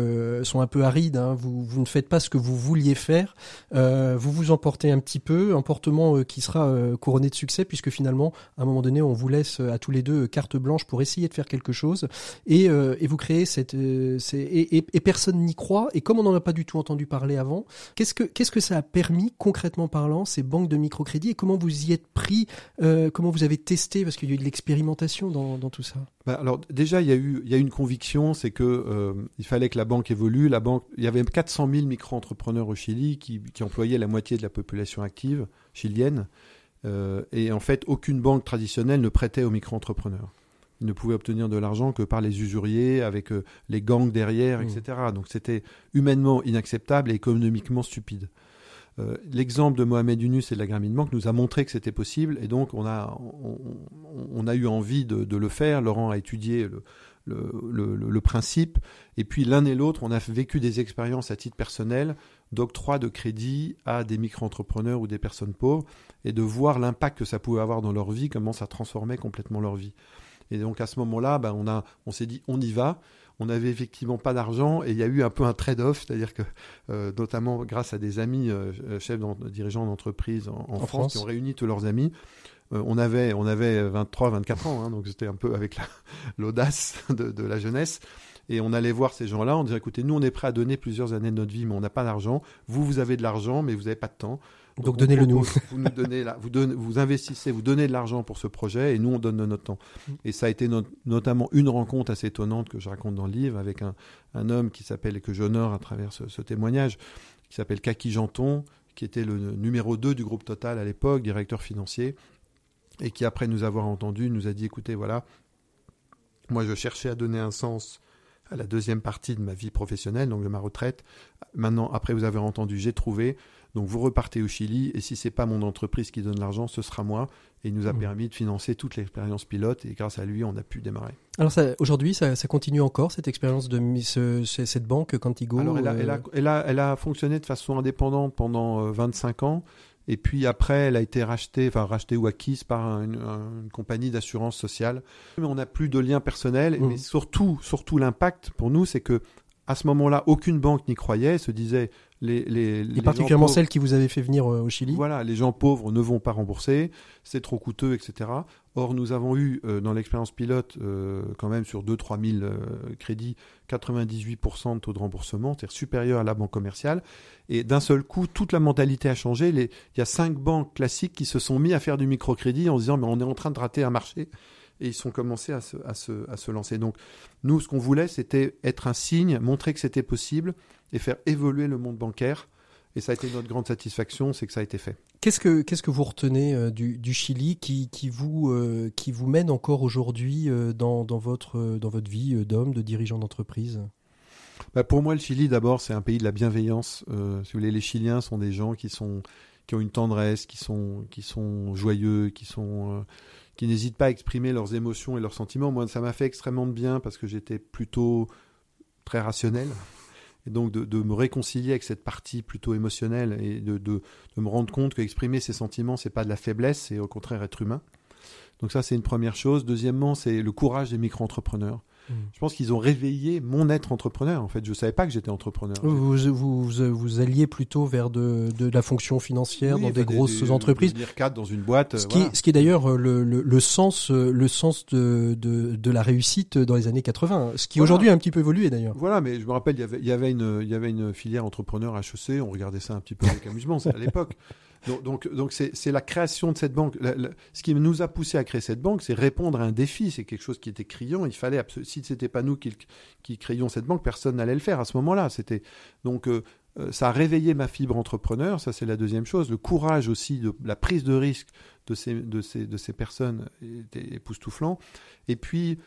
sont un peu arides. Hein. Vous, vous, ne faites pas ce que vous vouliez faire. vous vous emportez un petit peu, emportement qui sera couronné de succès puisque finalement, à un moment donné, on vous laisse à tous les deux carte blanche pour essayer de faire quelque chose et, et vous créez cette et, et, personne n'y croit. Et comme on n'en a pas du tout entendu parler avant, qu'est-ce que qu'est-ce que ça a permis concrètement parlant ces banques de microcrédit et comment vous y êtes pris euh, Comment vous avez testé Parce qu'il y a eu de l'expérimentation dans, tout ça? Bah, alors déjà, il y a eu, il y a une conviction, c'est que euh, il fallait que la banque évolue. La banque, il y avait 400 000 micro-entrepreneurs au Chili qui, qui employaient la moitié de la population active chilienne. Euh, et en fait, aucune banque traditionnelle ne prêtait aux micro-entrepreneurs. Ils ne pouvaient obtenir de l'argent que par les usuriers, avec les gangs derrière, Mmh. etc. Donc c'était humainement inacceptable et économiquement stupide. Euh, L'exemple de Mohamed Yunus et de la Grameen Bank nous a montré que c'était possible et donc on a, eu envie de, le faire. Laurent a étudié le, principe et puis l'un et l'autre, on a vécu des expériences à titre personnel d'octroi de crédit à des micro-entrepreneurs ou des personnes pauvres et de voir l'impact que ça pouvait avoir dans leur vie, comment ça transformait complètement leur vie. Et donc à ce moment-là, ben, on, on s'est dit on y va. On n'avait effectivement pas d'argent et il y a eu un peu un trade-off, c'est-à-dire que euh, notamment grâce à des amis euh, chefs d'en- dirigeants d'entreprise en, en En France, France. qui ont réuni tous leurs amis, euh, on avait on avait 23 24 ans hein, donc c'était un peu avec la- l'audace de, de la jeunesse. Et on allait voir ces gens-là on disait écoutez nous on est prêt à donner plusieurs années de notre vie mais on n'a pas d'argent. Vous vous avez de l'argent mais vous n'avez pas de temps Donc on donnez-le nous. vous nous donnez là vous donnez, vous investissez vous donnez de l'argent pour ce projet et nous on donne de notre temps. Et ça a été no- notamment une rencontre assez étonnante que je raconte dans le livre avec un, un homme qui s'appelle et que j'honore à travers ce, ce témoignage qui s'appelle Kaki Janton qui était le numéro 2 du groupe Total à l'époque directeur financier et qui après nous avoir entendu nous a dit écoutez voilà moi je cherchais à donner un sens à la deuxième partie de ma vie professionnelle donc de ma retraite. Maintenant après vous avez entendu j'ai trouvé donc vous repartez au Chili et si c'est pas mon entreprise qui donne l'argent ce sera moi et il nous a Mmh. permis de financer toute l'expérience pilote et grâce à lui on a pu démarrer Alors aujourd'hui, ça, ça continue encore cette expérience de ce- cette banque Quantigo. Alors, elle a, euh, elle, a, elle, a, elle a fonctionné de façon indépendante pendant euh, 25 ans. Et puis après, elle a été rachetée, enfin rachetée ou acquise par une, une compagnie d'assurance sociale. Mais on n'a plus de lien personnel. Mhm. Mais surtout, surtout l'impact pour nous, c'est que à ce moment-là, aucune banque n'y croyait, se disait les, les, les et particulièrement pauvres- celle qui vous avait fait venir euh, au Chili. voilà, les gens pauvres ne vont pas rembourser, c'est trop coûteux, etc. Or, nous avons eu euh, dans l'expérience pilote, euh, quand même sur 2-3 000 euh, crédits, 98% de taux de remboursement, c'est-à-dire supérieur à la banque commerciale. Et d'un seul coup, toute la mentalité a changé. Les- Il y a cinq banques classiques qui se sont mis à faire du microcrédit en se disant, mais on est en train de rater un marché. Et ils sont commencés à se, à se, à se lancer. Donc, nous, ce qu'on voulait, c'était être un signe, montrer que c'était possible et faire évoluer le monde bancaire. Et ça a été notre grande satisfaction, c'est que ça a été fait. Qu'est-ce que qu'est-ce que vous retenez euh, du, du Chili qui, qui vous euh, qui vous mène encore aujourd'hui euh, dans, dans votre dans votre vie d'homme de dirigeant d'entreprise? Bah, pour moi, le Chili, d'abord, c'est un pays de la bienveillance. Si vous voulez, les Chiliens sont des gens qui sont qui ont une tendresse, qui sont qui sont joyeux, qui sont qui n'hésitent pas à exprimer leurs émotions et leurs sentiments. Moi, ça m'a fait extrêmement de bien parce que j'étais plutôt très rationnel. Et donc de, me réconcilier avec cette partie plutôt émotionnelle et de, de, de me rendre compte qu'exprimer ses sentiments, c'est pas de la faiblesse, c'est au contraire être humain. Donc ça, c'est une première chose. Deuxièmement, c'est le courage des micro-entrepreneurs. Mm. Je pense qu'ils ont réveillé mon être entrepreneur. En fait, je savais pas que j'étais entrepreneur. vous, vous, alliez plutôt vers de, de la fonction financière Oui, dans enfin, des grosses entreprises. Devenir cadre dans une boîte. Ce qui, voilà. ce qui est d'ailleurs euh, le, le, le sens, euh, le sens de, de, de la réussite dans les années 80, ce qui Voilà. aujourd'hui a un petit peu évolué d'ailleurs. Voilà, mais je me rappelle, il y avait, il y avait, une, il y avait une filière entrepreneur HEC, on regardait ça un petit peu avec amusement, c'est à l'époque. Donc, donc, donc c'est, c'est la création de cette banque. Ce qui nous a poussé à créer cette banque, c'est répondre à un défi. C'est quelque chose qui était criant. Il fallait, abso- si ce n'était pas nous qui, qui créions cette banque, personne n'allait le faire à ce moment-là. C'était donc euh, euh, ça a réveillé ma fibre entrepreneur. Ça, c'est la deuxième chose. Le courage aussi de la prise de risque de ces, de ces, de ces personnes était époustouflant. Et puis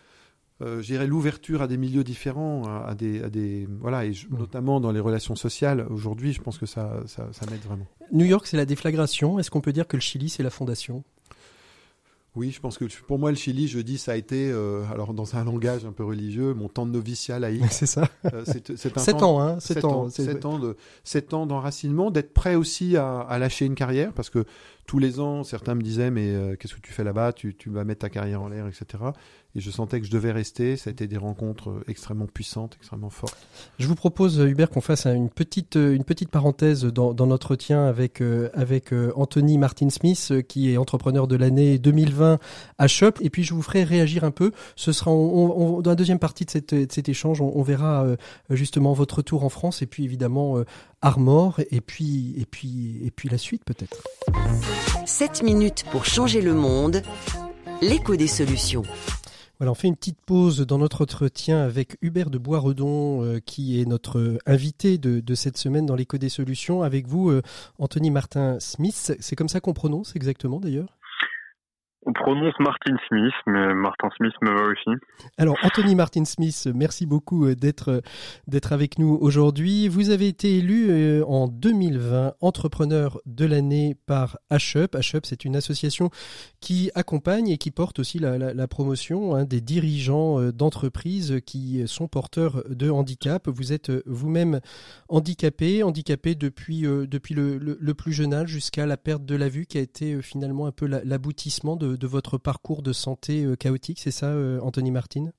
euh, l'ouverture à des milieux différents, à, à des, à des voilà, et je- Mm. notamment dans les relations sociales. Aujourd'hui, je pense que ça, ça, ça m'aide vraiment. New York, c'est la déflagration. Est-ce qu'on peut dire que le Chili, c'est la fondation? Oui, je pense que pour moi, le Chili, je dis, ça a été, euh, alors dans un langage un peu religieux, mon temps de noviciat laïque. C'est ça. Euh, c'est, un 7 temps- ans, hein 7 Sept ans. ans, c'est- sept ans de sept ans d'enracinement, d'être prêt aussi à, à lâcher une carrière parce que tous les ans, certains me disaient mais euh, qu'est-ce que tu fais là-bas? Tu, tu vas mettre ta carrière en l'air, etc. Et je sentais que je devais rester. Ça a été des rencontres euh, extrêmement puissantes, extrêmement fortes. Je vous propose, euh, Hubert, qu'on fasse une petite, euh, une petite parenthèse dans, dans notre entretien avec, euh, avec Anthony Martin-Smith, euh, qui est entrepreneur de l'année 2020 à Shop. Et puis, je vous ferai réagir un peu. Ce sera on- on- dans la deuxième partie de, cette, de cet échange, on, on verra euh, justement votre retour en France et puis évidemment Armor et puis, et, puis, et puis la suite peut-être. 7 minutes pour changer le monde. L'écho des solutions. Voilà, on fait une petite pause dans notre entretien avec Hubert de Boisredon, euh, qui est notre invité de, cette semaine dans l'écho des solutions. Avec vous, euh, Anthony Martin Smith. C'est comme ça qu'on prononce exactement d'ailleurs? On prononce Martin Smith, mais Martin Smith me va aussi. Alors, Anthony Martin Smith, merci beaucoup euh, d'être euh, d'être avec nous aujourd'hui. Vous avez été élu euh, en 2020 entrepreneur de l'année par HUP. HUP, c'est une association qui accompagne et qui porte aussi la, promotion hein, des dirigeants d'entreprises qui sont porteurs de handicap. Vous êtes vous-même handicapé, handicapé depuis depuis le, le, plus jeune âge jusqu'à la perte de la vue, qui a été finalement un peu l'aboutissement de de, votre parcours de santé euh, chaotique, c'est ça, euh, Anthony Martin?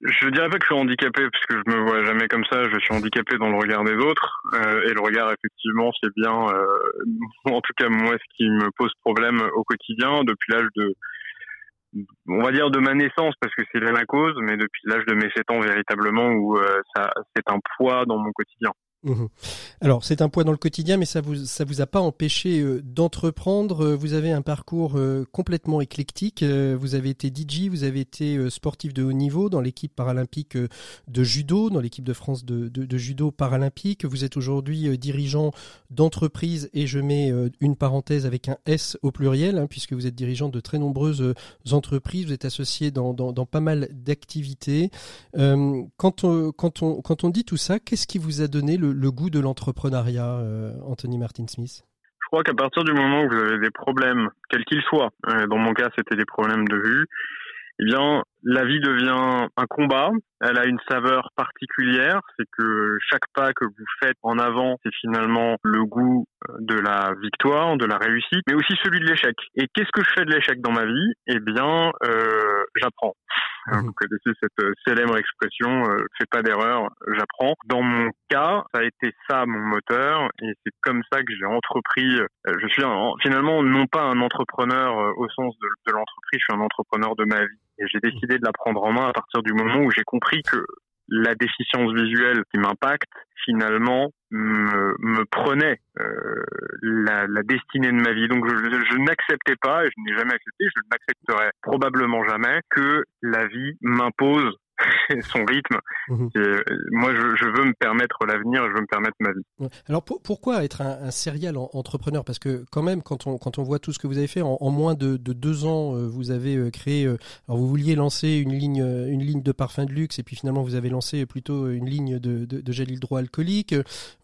Je dirais pas que je suis handicapé parce que je me vois jamais comme ça. Je suis handicapé dans le regard des autres euh, et le regard effectivement c'est bien. en tout cas moi ce qui me pose problème au quotidien depuis l'âge de, on va dire de ma naissance parce que c'est là la cause, mais depuis l'âge de mes 7 ans véritablement où ça c'est un poids dans mon quotidien. Mhm. Alors c'est un poids dans le quotidien, mais ça vous ça vous a pas empêché euh, d'entreprendre. Euh, vous avez un parcours euh, complètement éclectique. vous avez été DJ, vous avez été sportif de haut niveau dans l'équipe paralympique de judo, dans l'équipe de France de, judo paralympique. Vous êtes aujourd'hui dirigeant d'entreprise et je mets une parenthèse avec un S au pluriel, hein, puisque vous êtes dirigeant de très nombreuses entreprises. Vous êtes associé dans, dans, dans pas mal d'activités. quand on, quand on quand on dit tout ça, qu'est-ce qui vous a donné le le goût de l'entrepreneuriat, euh, Anthony Martin Smith Je crois qu'à partir du moment où vous avez des problèmes, quels qu'ils soient, euh, dans mon cas c'était des problèmes de vue, eh bien la vie devient un combat. Elle a une saveur particulière, c'est que chaque pas que vous faites en avant, c'est finalement le goût de la victoire, de la réussite, mais aussi celui de l'échec. Et qu'est-ce que je fais de l'échec dans ma vie? Eh bien, euh, j'apprends. Hein, vous connaissez cette euh, célèbre expression euh, "fais pas d'erreur, j'apprends". Dans mon cas, ça a été ça mon moteur, et c'est comme ça que j'ai entrepris. Euh, je suis finalement non pas un entrepreneur au sens de, de l'entreprise, je suis un entrepreneur de ma vie. Et j'ai décidé de la prendre en main à partir du moment où j'ai compris que la déficience visuelle qui m'impacte finalement me, prenait euh, la, destinée de ma vie. Donc je, je n'acceptais pas, et je n'ai jamais accepté, je n'accepterai probablement jamais que la vie m'impose son rythme. Mhm. Euh, moi, je, veux me permettre l'avenir, je veux me permettre ma vie. Alors pourquoi être un, un serial entrepreneur? Parce que quand même, quand on, quand on voit tout ce que vous avez fait, en, moins de, de, deux ans, euh, vous avez euh, créé. alors vous vouliez lancer une ligne, une ligne de parfum de luxe, et puis finalement vous avez lancé plutôt une ligne de, de, de gel hydroalcoolique.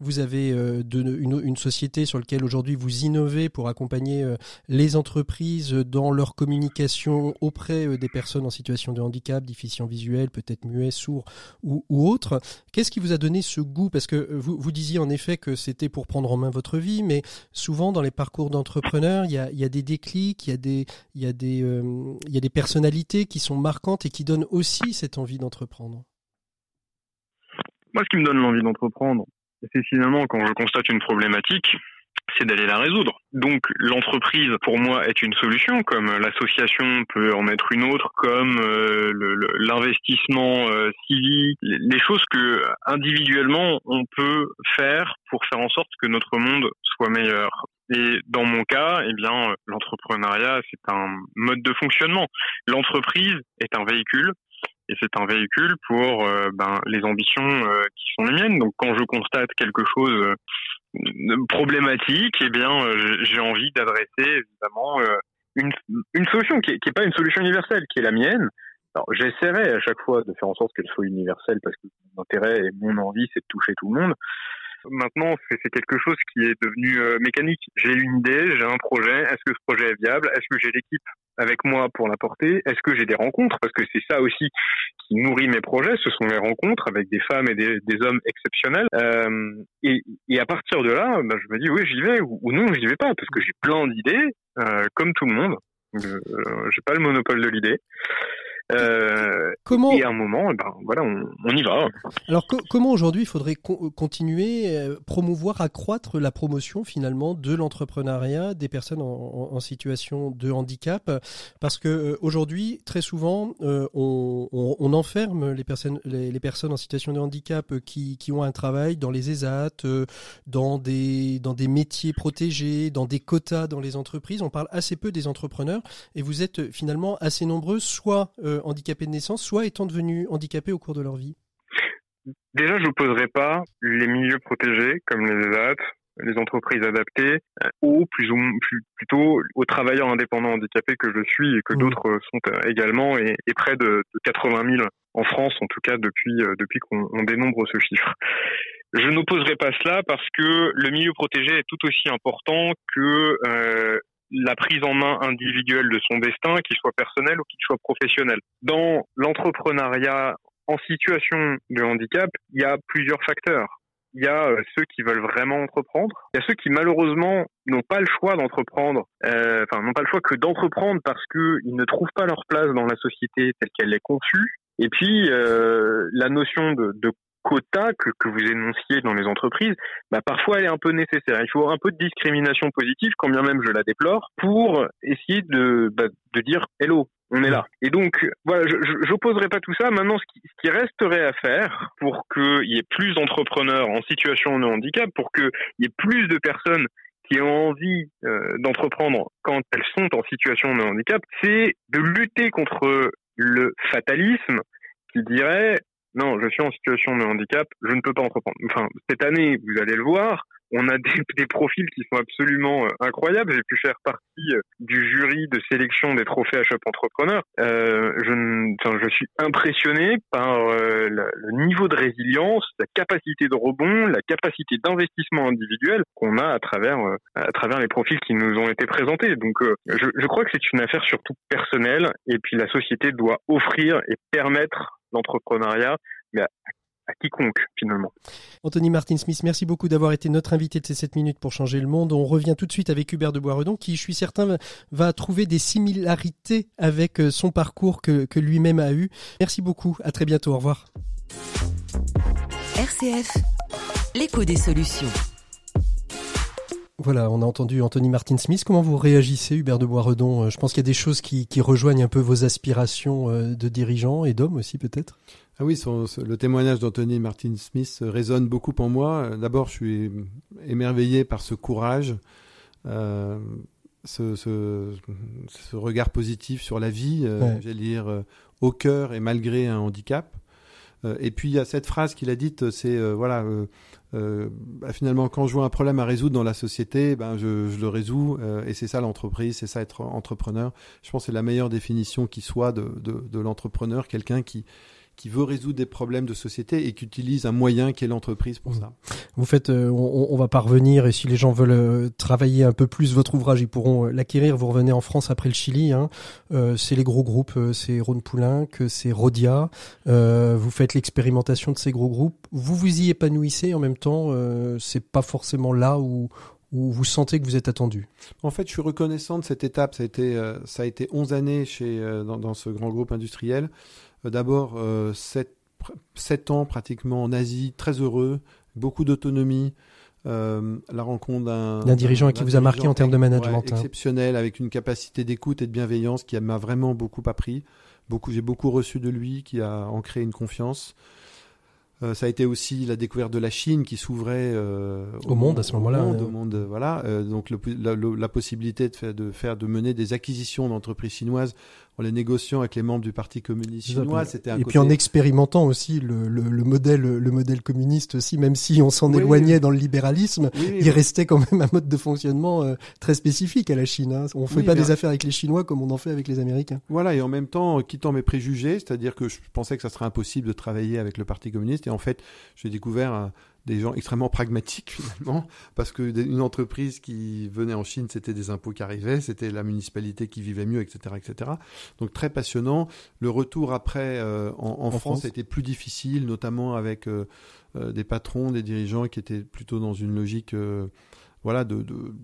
Vous avez de, une, une, société sur laquelle aujourd'hui vous innovez pour accompagner les entreprises dans leur communication auprès des personnes en situation de handicap, déficient visuel, peut-être muet, sourd ou, autre. Qu'est-ce qui vous a donné ce goût? Parce que vous, vous disiez en effet que c'était pour prendre en main votre vie, mais souvent dans les parcours d'entrepreneurs, il y a, des déclics, euh, il y a des personnalités qui sont marquantes et qui donnent aussi cette envie d'entreprendre. Moi, ce qui me donne l'envie d'entreprendre, c'est finalement quand je constate une problématique, c'est d'aller la résoudre. Donc l'entreprise, pour moi, est une solution, comme l'association peut en mettre une autre, comme euh, l'investissement euh, civique, les choses que individuellement on peut faire pour faire en sorte que notre monde soit meilleur. Et dans mon cas, eh bien, l'entrepreneuriat, c'est un mode de fonctionnement. L'entreprise est un véhicule et c'est un véhicule pour euh, ben, les ambitions qui sont les miennes. Donc quand je constate quelque chose problématique, eh bien, euh, j'ai envie d'adresser évidemment euh, une, une solution qui n'est pas une solution universelle, qui est la mienne. Alors, j'essaierai à chaque fois de faire en sorte qu'elle soit universelle parce que mon intérêt et mon envie, c'est de toucher tout le monde. Maintenant, c'est quelque chose qui est devenu euh, mécanique. J'ai une idée, j'ai un projet. Est-ce que ce projet est viable? Est-ce que j'ai l'équipe? Avec moi pour l'apporter Est-ce que j'ai des rencontres? Parce que c'est ça aussi qui nourrit mes projets. Ce sont les rencontres avec des femmes et des, hommes exceptionnels. Euh, et, et, à partir de là, bah, je me dis oui, j'y vais ou, ou non, j'y vais pas parce que j'ai plein d'idées, euh, comme tout le monde. Euh, j'ai pas le monopole de l'idée. Euh, comment Et à un moment, eh ben voilà, on, on y va. Alors comment aujourd'hui il faudrait continuer, euh, promouvoir, accroître la promotion finalement de l'entrepreneuriat des personnes en, en, situation de handicap, parce que euh, aujourd'hui très souvent euh, on, on, on, enferme les personnes, les, les, personnes en situation de handicap qui, qui ont un travail dans les ESAT, dans des dans des métiers protégés, dans des quotas dans les entreprises. On parle assez peu des entrepreneurs et vous êtes finalement assez nombreux, soit euh, handicapés de naissance, soit étant devenus handicapés au cours de leur vie Déjà, je n'opposerai pas les milieux protégés, comme les ESAT, les entreprises adaptées, euh, ou plus ou plus, plutôt aux travailleurs indépendants handicapés que je suis et que mmh. d'autres sont euh, également, et, près de, 80 000 en France, en tout cas depuis, depuis qu'on dénombre ce chiffre. Je n'opposerai pas cela parce que le milieu protégé est tout aussi important que euh, la prise en main individuelle de son destin, qu'il soit personnel ou qu'il soit professionnel. Dans l'entrepreneuriat en situation de handicap, il y a plusieurs facteurs. Il y a euh, ceux qui veulent vraiment entreprendre. Il y a ceux qui malheureusement n'ont pas le choix d'entreprendre, euh, enfin n'ont pas le choix que d'entreprendre parce qu'ils ne trouvent pas leur place dans la société telle qu'elle est conçue. Et puis euh, la notion de, de quota que, que vous énonciez dans les entreprises, bah parfois elle est un peu nécessaire. Il faut un peu de discrimination positive, quand bien même je la déplore, pour essayer de, bah, de dire hello, on est là. Et donc, voilà, je n'opposerai pas tout ça. Maintenant, ce qui, ce qui resterait à faire pour qu'il y ait plus d'entrepreneurs en situation de handicap, pour qu'il y ait plus de personnes qui ont envie euh, d'entreprendre quand elles sont en situation de handicap, c'est de lutter contre le fatalisme qui dirait non, je suis en situation de handicap, je ne peux pas entreprendre. Enfin, cette année, vous allez le voir, on a des, profils qui sont absolument euh, incroyables. J'ai pu faire partie euh, du jury de sélection des trophées à Shop Entrepreneur. Euh, je, enfin, je suis impressionné par euh, le niveau de résilience, la capacité de rebond, la capacité d'investissement individuel qu'on a à travers à travers les profils qui nous ont été présentés. Donc, je, je crois que c'est une affaire surtout personnelle. Et puis, la société doit offrir et permettre l'entrepreneuriat, mais à, quiconque finalement. Anthony Martin Smith, merci beaucoup d'avoir été notre invité de ces 7 minutes pour changer le monde. On revient tout de suite avec Hubert de Boisredon qui, je suis certain, va trouver des similarités avec euh, son parcours que, que lui-même a eu. Merci beaucoup, à très bientôt, au revoir. RCF, l'écho des solutions. Voilà, on a entendu Anthony Martin Smith. Comment vous réagissez, Hubert de Boisredon? Euh, Je pense qu'il y a des choses qui, rejoignent un peu vos aspirations euh, de dirigeants et d'hommes aussi, peut-être? Ah oui, le témoignage d'Anthony Martin Smith résonne beaucoup en moi. D'abord, je suis émerveillé par ce courage, euh, ce, regard positif sur la vie, j'allais dire, au cœur et malgré un handicap. et puis, il y a cette phrase qu'il a dite, c'est, voilà euh, bah, finalement, quand je vois un problème à résoudre dans la société, ben je, je le résous. Euh, et c'est ça l'entreprise, c'est ça être entrepreneur. Je pense que c'est la meilleure définition qui soit de, de, de l'entrepreneur, quelqu'un qui qui veut résoudre des problèmes de société et qui utilise un moyen qui est l'entreprise pour ça. Vous faites, euh, on, on, va parvenir et si les gens veulent euh, travailler un peu plus votre ouvrage, ils pourront euh, l'acquérir. Vous revenez en France après le Chili. Hein. Euh, c'est les gros groupes, c'est Rhône Poulain, que c'est Rodia. vous faites l'expérimentation de ces gros groupes. Vous vous y épanouissez en même temps. c'est pas forcément là où où vous sentez que vous êtes attendu En fait, je suis reconnaissant de cette étape. Ça a été, ça a été 11 années chez, dans, dans ce grand groupe industriel. Euh, d'abord, 7, euh, ans pratiquement en Asie, très heureux, beaucoup d'autonomie. Euh, la rencontre d'un dirigeant qui vous a marqué en termes de management. Hein. exceptionnel, avec une capacité d'écoute et de bienveillance qui m'a vraiment beaucoup appris. Beaucoup, j'ai beaucoup reçu de lui, qui a ancré une confiance. Euh, ça a été aussi la découverte de la Chine qui s'ouvrait euh, au, monde à ce moment-là. Au monde, voilà. Euh, donc le, la, la, possibilité de faire, de faire, de mener des acquisitions d'entreprises chinoises en les négociant avec les membres du Parti communiste chinois. C'était et puis en expérimentant aussi le, le, le, modèle, le modèle communiste aussi, même si on s'en éloignait dans le libéralisme, il restait quand même un mode de fonctionnement euh, très spécifique à la Chine. Hein. On fait pas des affaires avec les Chinois comme on en fait avec les Américains. Voilà, et en même temps, quittant mes préjugés, c'est-à-dire que je pensais que ça serait impossible de travailler avec le Parti communiste en fait, j'ai découvert euh, des gens extrêmement pragmatiques finalement, parce que une entreprise qui venait en Chine, c'était des impôts qui arrivaient, c'était la municipalité qui vivait mieux, etc., etc. Donc très passionnant. Le retour après euh, en, France, était plus difficile, notamment avec euh, des patrons, des dirigeants qui étaient plutôt dans une logique, voilà, de, de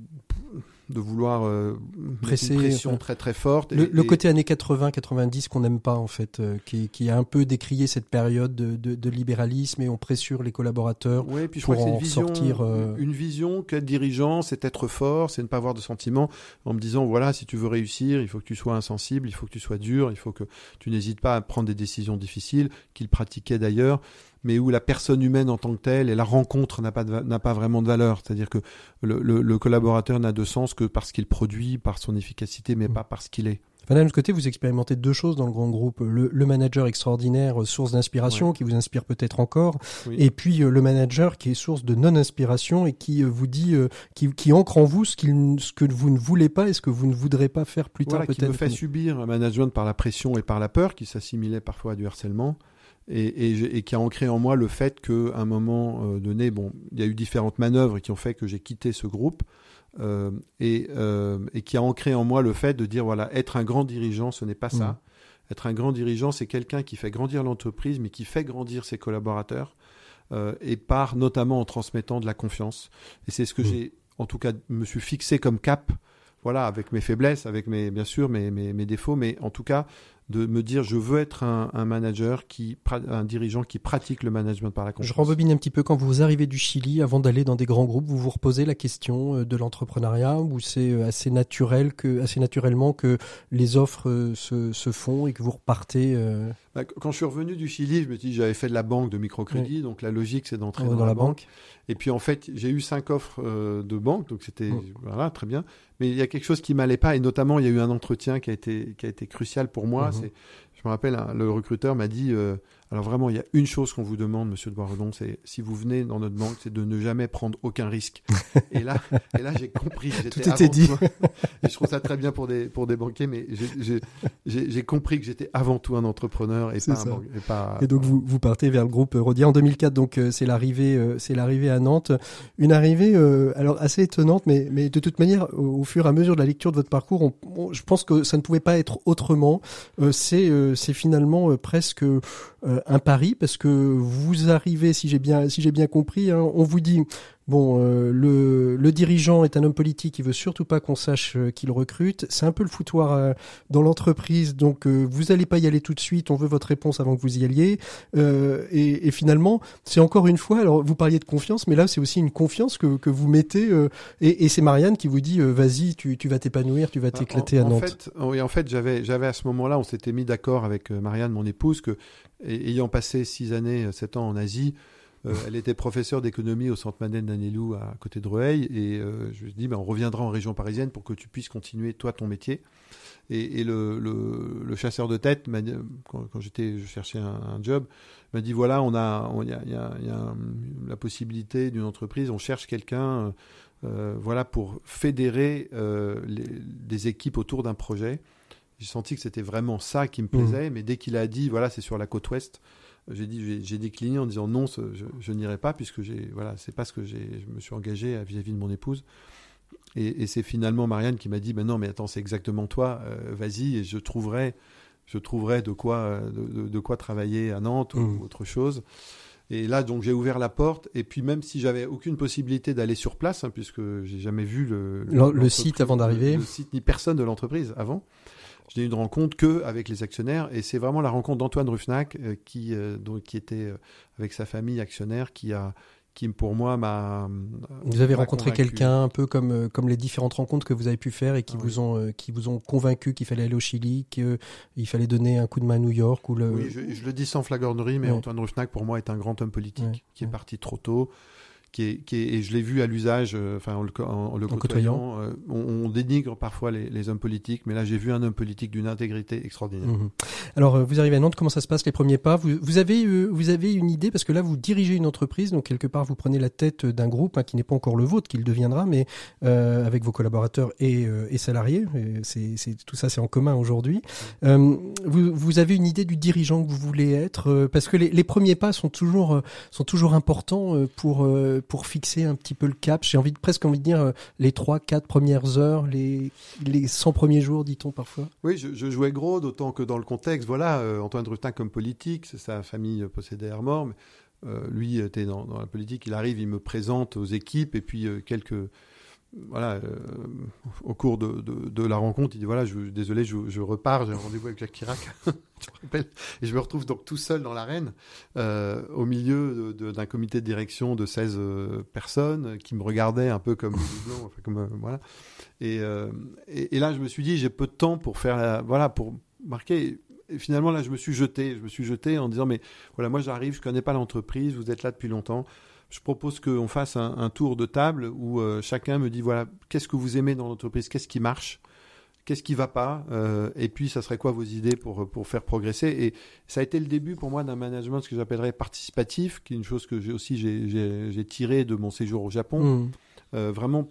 vouloir euh, Presser, une pression enfin, très très forte. Le, Et- le et- côté années 80-90 qu'on n'aime pas en fait, euh, qui, qui a un peu décrié cette période de, de- de libéralisme et on pressure les collaborateurs. Oui, puis je pour crois en une vision, sortir, euh, une vision qu'être dirigeant, c'est être fort, c'est ne pas avoir de sentiments, en me disant voilà, si tu veux réussir, il faut que tu sois insensible, il faut que tu sois dur, il faut que tu n'hésites pas à prendre des décisions difficiles, qu'il pratiquait d'ailleurs, mais où la personne humaine en tant que telle et la rencontre n'a pas n'a pas vraiment de valeur, c'est-à-dire que le, le- le collaborateur n'a de sens que parce qu'il produit, par son efficacité, mais Mm. pas parce qu'il est. Autre côté, vous expérimentez deux choses dans le grand groupe. Le, le manager extraordinaire, euh, source d'inspiration, qui vous inspire peut-être encore, Oui. et puis euh, le manager qui est source de non-inspiration et qui euh, vous dit, euh, qui, qui ancre en vous ce, que vous ne voulez pas et ce que vous ne voudrez pas faire plus tard voilà, qui peut-être. me fait subir un management par la pression et par la peur, qui s'assimilait parfois à du harcèlement, et, et, j'ai- et qui a ancré en moi le fait qu'à un moment euh, donné, bon, il y a eu différentes manœuvres qui ont fait que j'ai quitté ce groupe, euh, et, euh, et qui a ancré en moi le fait de dire, voilà, être un grand dirigeant, ce n'est pas ça. Mhm. Être un grand dirigeant, c'est quelqu'un qui fait grandir l'entreprise, mais qui fait grandir ses collaborateurs, euh, et par notamment en transmettant de la confiance. Et c'est ce que Mhm. j'ai, en tout cas, me suis fixé comme cap voilà, avec mes faiblesses, avec mes, bien sûr mes, mes, mes défauts, mais en tout cas de me dire je veux être un, un manager qui, un dirigeant qui pratique le management par la Je confiance. rembobine un petit peu quand vous arrivez du Chili, avant d'aller dans des grands groupes, vous vous reposez la question euh, de l'entrepreneuriat, où c'est euh, assez naturel que, assez naturellement que les offres euh, se, se font et que vous repartez euh, Quand je suis revenu du Chili, je me suis dit j'avais fait de la banque de microcrédit, donc la logique c'est d'entrer dans, la banque. Et puis en fait, j'ai eu cinq offres euh, de banque, donc c'était Mm. voilà très bien. Mais il y a quelque chose qui m'allait pas, et notamment il y a eu un entretien qui a été qui a été crucial pour moi. Mhm. C'est, je me rappelle, hein, le recruteur m'a dit euh, alors vraiment, il y a une chose qu'on vous demande, Monsieur de Boisredon, c'est si vous venez dans notre banque, c'est de ne jamais prendre aucun risque. et là, et là, j'ai compris. Tout était avant dit. et je trouve ça très bien pour des pour des banquiers, mais j'ai- j'ai- j'ai j'ai compris que j'étais avant tout un entrepreneur et pas, un banque- et pas. Et donc vous, vous partez vers le groupe Rodia en 2004. Donc euh, c'est l'arrivée, euh, c'est l'arrivée à Nantes, une arrivée euh, alors assez étonnante, mais mais de toute manière, au, fur et à mesure de la lecture de votre parcours, on- on- je pense que ça ne pouvait pas être autrement. C'est c'est finalement presque un pari parce que vous arrivez, si j'ai bien si j'ai bien compris, hein, on vous dit. Bon, euh, le, le dirigeant est un homme politique, il veut surtout pas qu'on sache euh, qu'il recrute. C'est un peu le foutoir euh, dans l'entreprise, donc euh, vous allez pas y aller tout de suite. On veut votre réponse avant que vous y alliez. Euh, et, et finalement, c'est encore une fois. Alors, vous parliez de confiance, mais là, c'est aussi une confiance que, que vous mettez. euh, et et c'est Marianne qui vous dit euh, vas-y, tu, tu vas t'épanouir, tu vas t'éclater Ah, en, à en Nantes. fait, oui, en fait, j'avais, j'avais à ce moment-là, on s'était mis d'accord avec Marianne, mon épouse, que ayant passé six années, sept ans en Asie, euh, elle était professeure d'économie au Centre Madeleine d'Anelou à côté de Rueil, et euh, je lui ai dit, ben, on reviendra en région parisienne pour que tu puisses continuer toi ton métier. Et, et le, le, le chasseur de tête, quand, quand j'étais, je cherchais un, un job, m'a dit voilà, on a, on- il y a, il y a- il y a un- la possibilité d'une entreprise, on cherche quelqu'un. euh, voilà, pour fédérer les- des équipes autour d'un projet. J'ai senti que c'était vraiment ça qui me plaisait, mais dès qu'il a dit, voilà, c'est sur la côte ouest, j'ai dit, j'ai- décliné en disant non, je, je n'irai pas puisque j'ai, voilà, c'est pas ce que j'ai, je me suis engagé vis-à-vis de mon épouse. Et, et c'est finalement Marianne qui m'a dit, ben non, mais attends, c'est exactement toi, euh, vas-y, et je trouverai, je trouverai de quoi, euh, de, de- de quoi travailler à Nantes ou autre chose. Et là, donc, j'ai ouvert la porte. Et puis, même si j'avais aucune possibilité d'aller sur place, hein, puisque j'ai jamais vu le, Le- le site avant d'arriver. le site ni personne de l'entreprise avant, je n'ai eu de rencontre que avec les actionnaires. Et c'est vraiment la rencontre d'Antoine Ruffnac, euh, qui, euh, donc, qui était euh, avec sa famille actionnaire, qui a, qui pour moi m'a. Vous avez rencontré quelqu'un un peu comme comme les différentes rencontres que vous avez pu faire et qui Ah vous oui. ont qui vous ont convaincu qu'il fallait aller au Chili, qu'il fallait donner un coup de main à New York ou le. Oui, je, je le dis sans flagornerie, mais Ouais. Antoine Ruffnac, pour moi, est un grand homme politique Ouais, qui est parti trop tôt. Qui est, qui est- et je l'ai vu à l'usage, euh, enfin en le, en- en le En côtoyant. euh, on, on dénigre parfois les, les hommes politiques, mais là j'ai vu un homme politique d'une intégrité extraordinaire. Mhm. Alors, euh, vous arrivez à Nantes, comment ça se passe les premiers pas? Vous, vous avez, euh, vous avez une idée, parce que là, vous dirigez une entreprise, donc quelque part, vous prenez la tête d'un groupe hein, qui n'est pas encore le vôtre, qui le deviendra, mais euh, avec vos collaborateurs et, et salariés. Et C'est, c'est, tout ça, c'est en commun aujourd'hui. Vous, vous avez une idée du dirigeant que vous voulez être, parce que les, les premiers pas sont toujours, sont toujours importants pour, pour fixer un petit peu le cap. J'ai envie de, presque envie de dire euh, les trois, quatre premières heures, les, les 100 premiers jours, dit-on parfois. Oui, je, jouais gros, d'autant que dans le contexte, voilà, euh, Antoine Ruffnac comme politique, sa famille euh, possédait euh, lui était dans, la politique, il arrive, il me présente aux équipes, et puis quelques voilà, euh, au cours de, de, la rencontre, il dit voilà, je, désolé, je, repars, j'ai un rendez-vous avec Jacques Chirac. Et je me retrouve donc tout seul dans l'arène, euh, au milieu d'un comité de direction de 16 euh, personnes qui me regardaient un peu comme voilà. Et, et, et, là, je me suis dit, j'ai peu de temps pour faire, la, voilà, pour marquer. Et finalement, là, je me suis jeté. Je me suis jeté en disant, mais voilà, moi, j'arrive, je connais pas l'entreprise, vous êtes là depuis longtemps je propose qu'on fasse un, tour de table où euh, chacun me dit voilà, qu'est-ce que vous aimez dans l'entreprise, qu'est-ce qui marche, qu'est-ce qui va pas, euh, et puis ça serait quoi vos idées pour, pour faire progresser? Et ça a été le début pour moi d'un management ce que j'appellerais participatif, qui est une chose que j'ai aussi j'ai tiré de mon séjour au Japon. Mmh. Euh, vraiment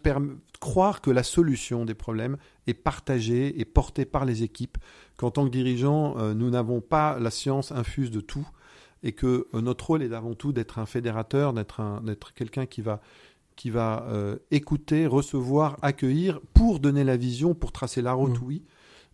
croire que la solution des problèmes est partagée et portée par les équipes, qu'en tant que dirigeant, nous n'avons pas la science infuse de tout, et que euh, notre rôle est avant tout d'être un fédérateur, d'être quelqu'un qui va qui va euh, écouter, recevoir, accueillir pour donner la vision, pour tracer la route, mmh. oui,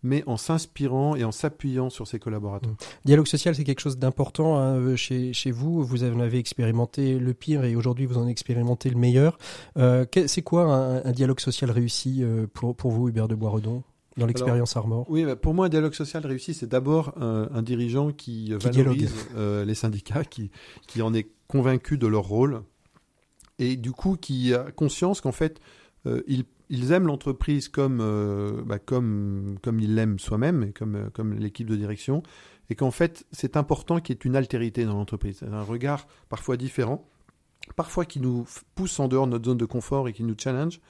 mais en s'inspirant et en s'appuyant sur ses collaborateurs. Mmh. Dialogue social, c'est quelque chose d'important hein, euh, chez, chez vous. Vous en avez expérimenté le pire et aujourd'hui vous en expérimentez le meilleur. c'est quoi un, dialogue social réussi pour, pour vous, Hubert de Boisredon? Dans l'expérience Armor. Oui, pour moi, un dialogue social réussi, c'est d'abord un, dirigeant qui, valorise euh, les syndicats, qui, qui en est convaincu de leur rôle, et du coup qui a conscience qu'en fait, euh, ils, ils, aiment l'entreprise comme, euh, bah, comme, comme ils l'aiment soi-même, et comme, comme l'équipe de direction, et qu'en fait, c'est important qu'il y ait une altérité dans l'entreprise, un regard parfois différent, parfois qui nous pousse en dehors de notre zone de confort et qui nous challenge,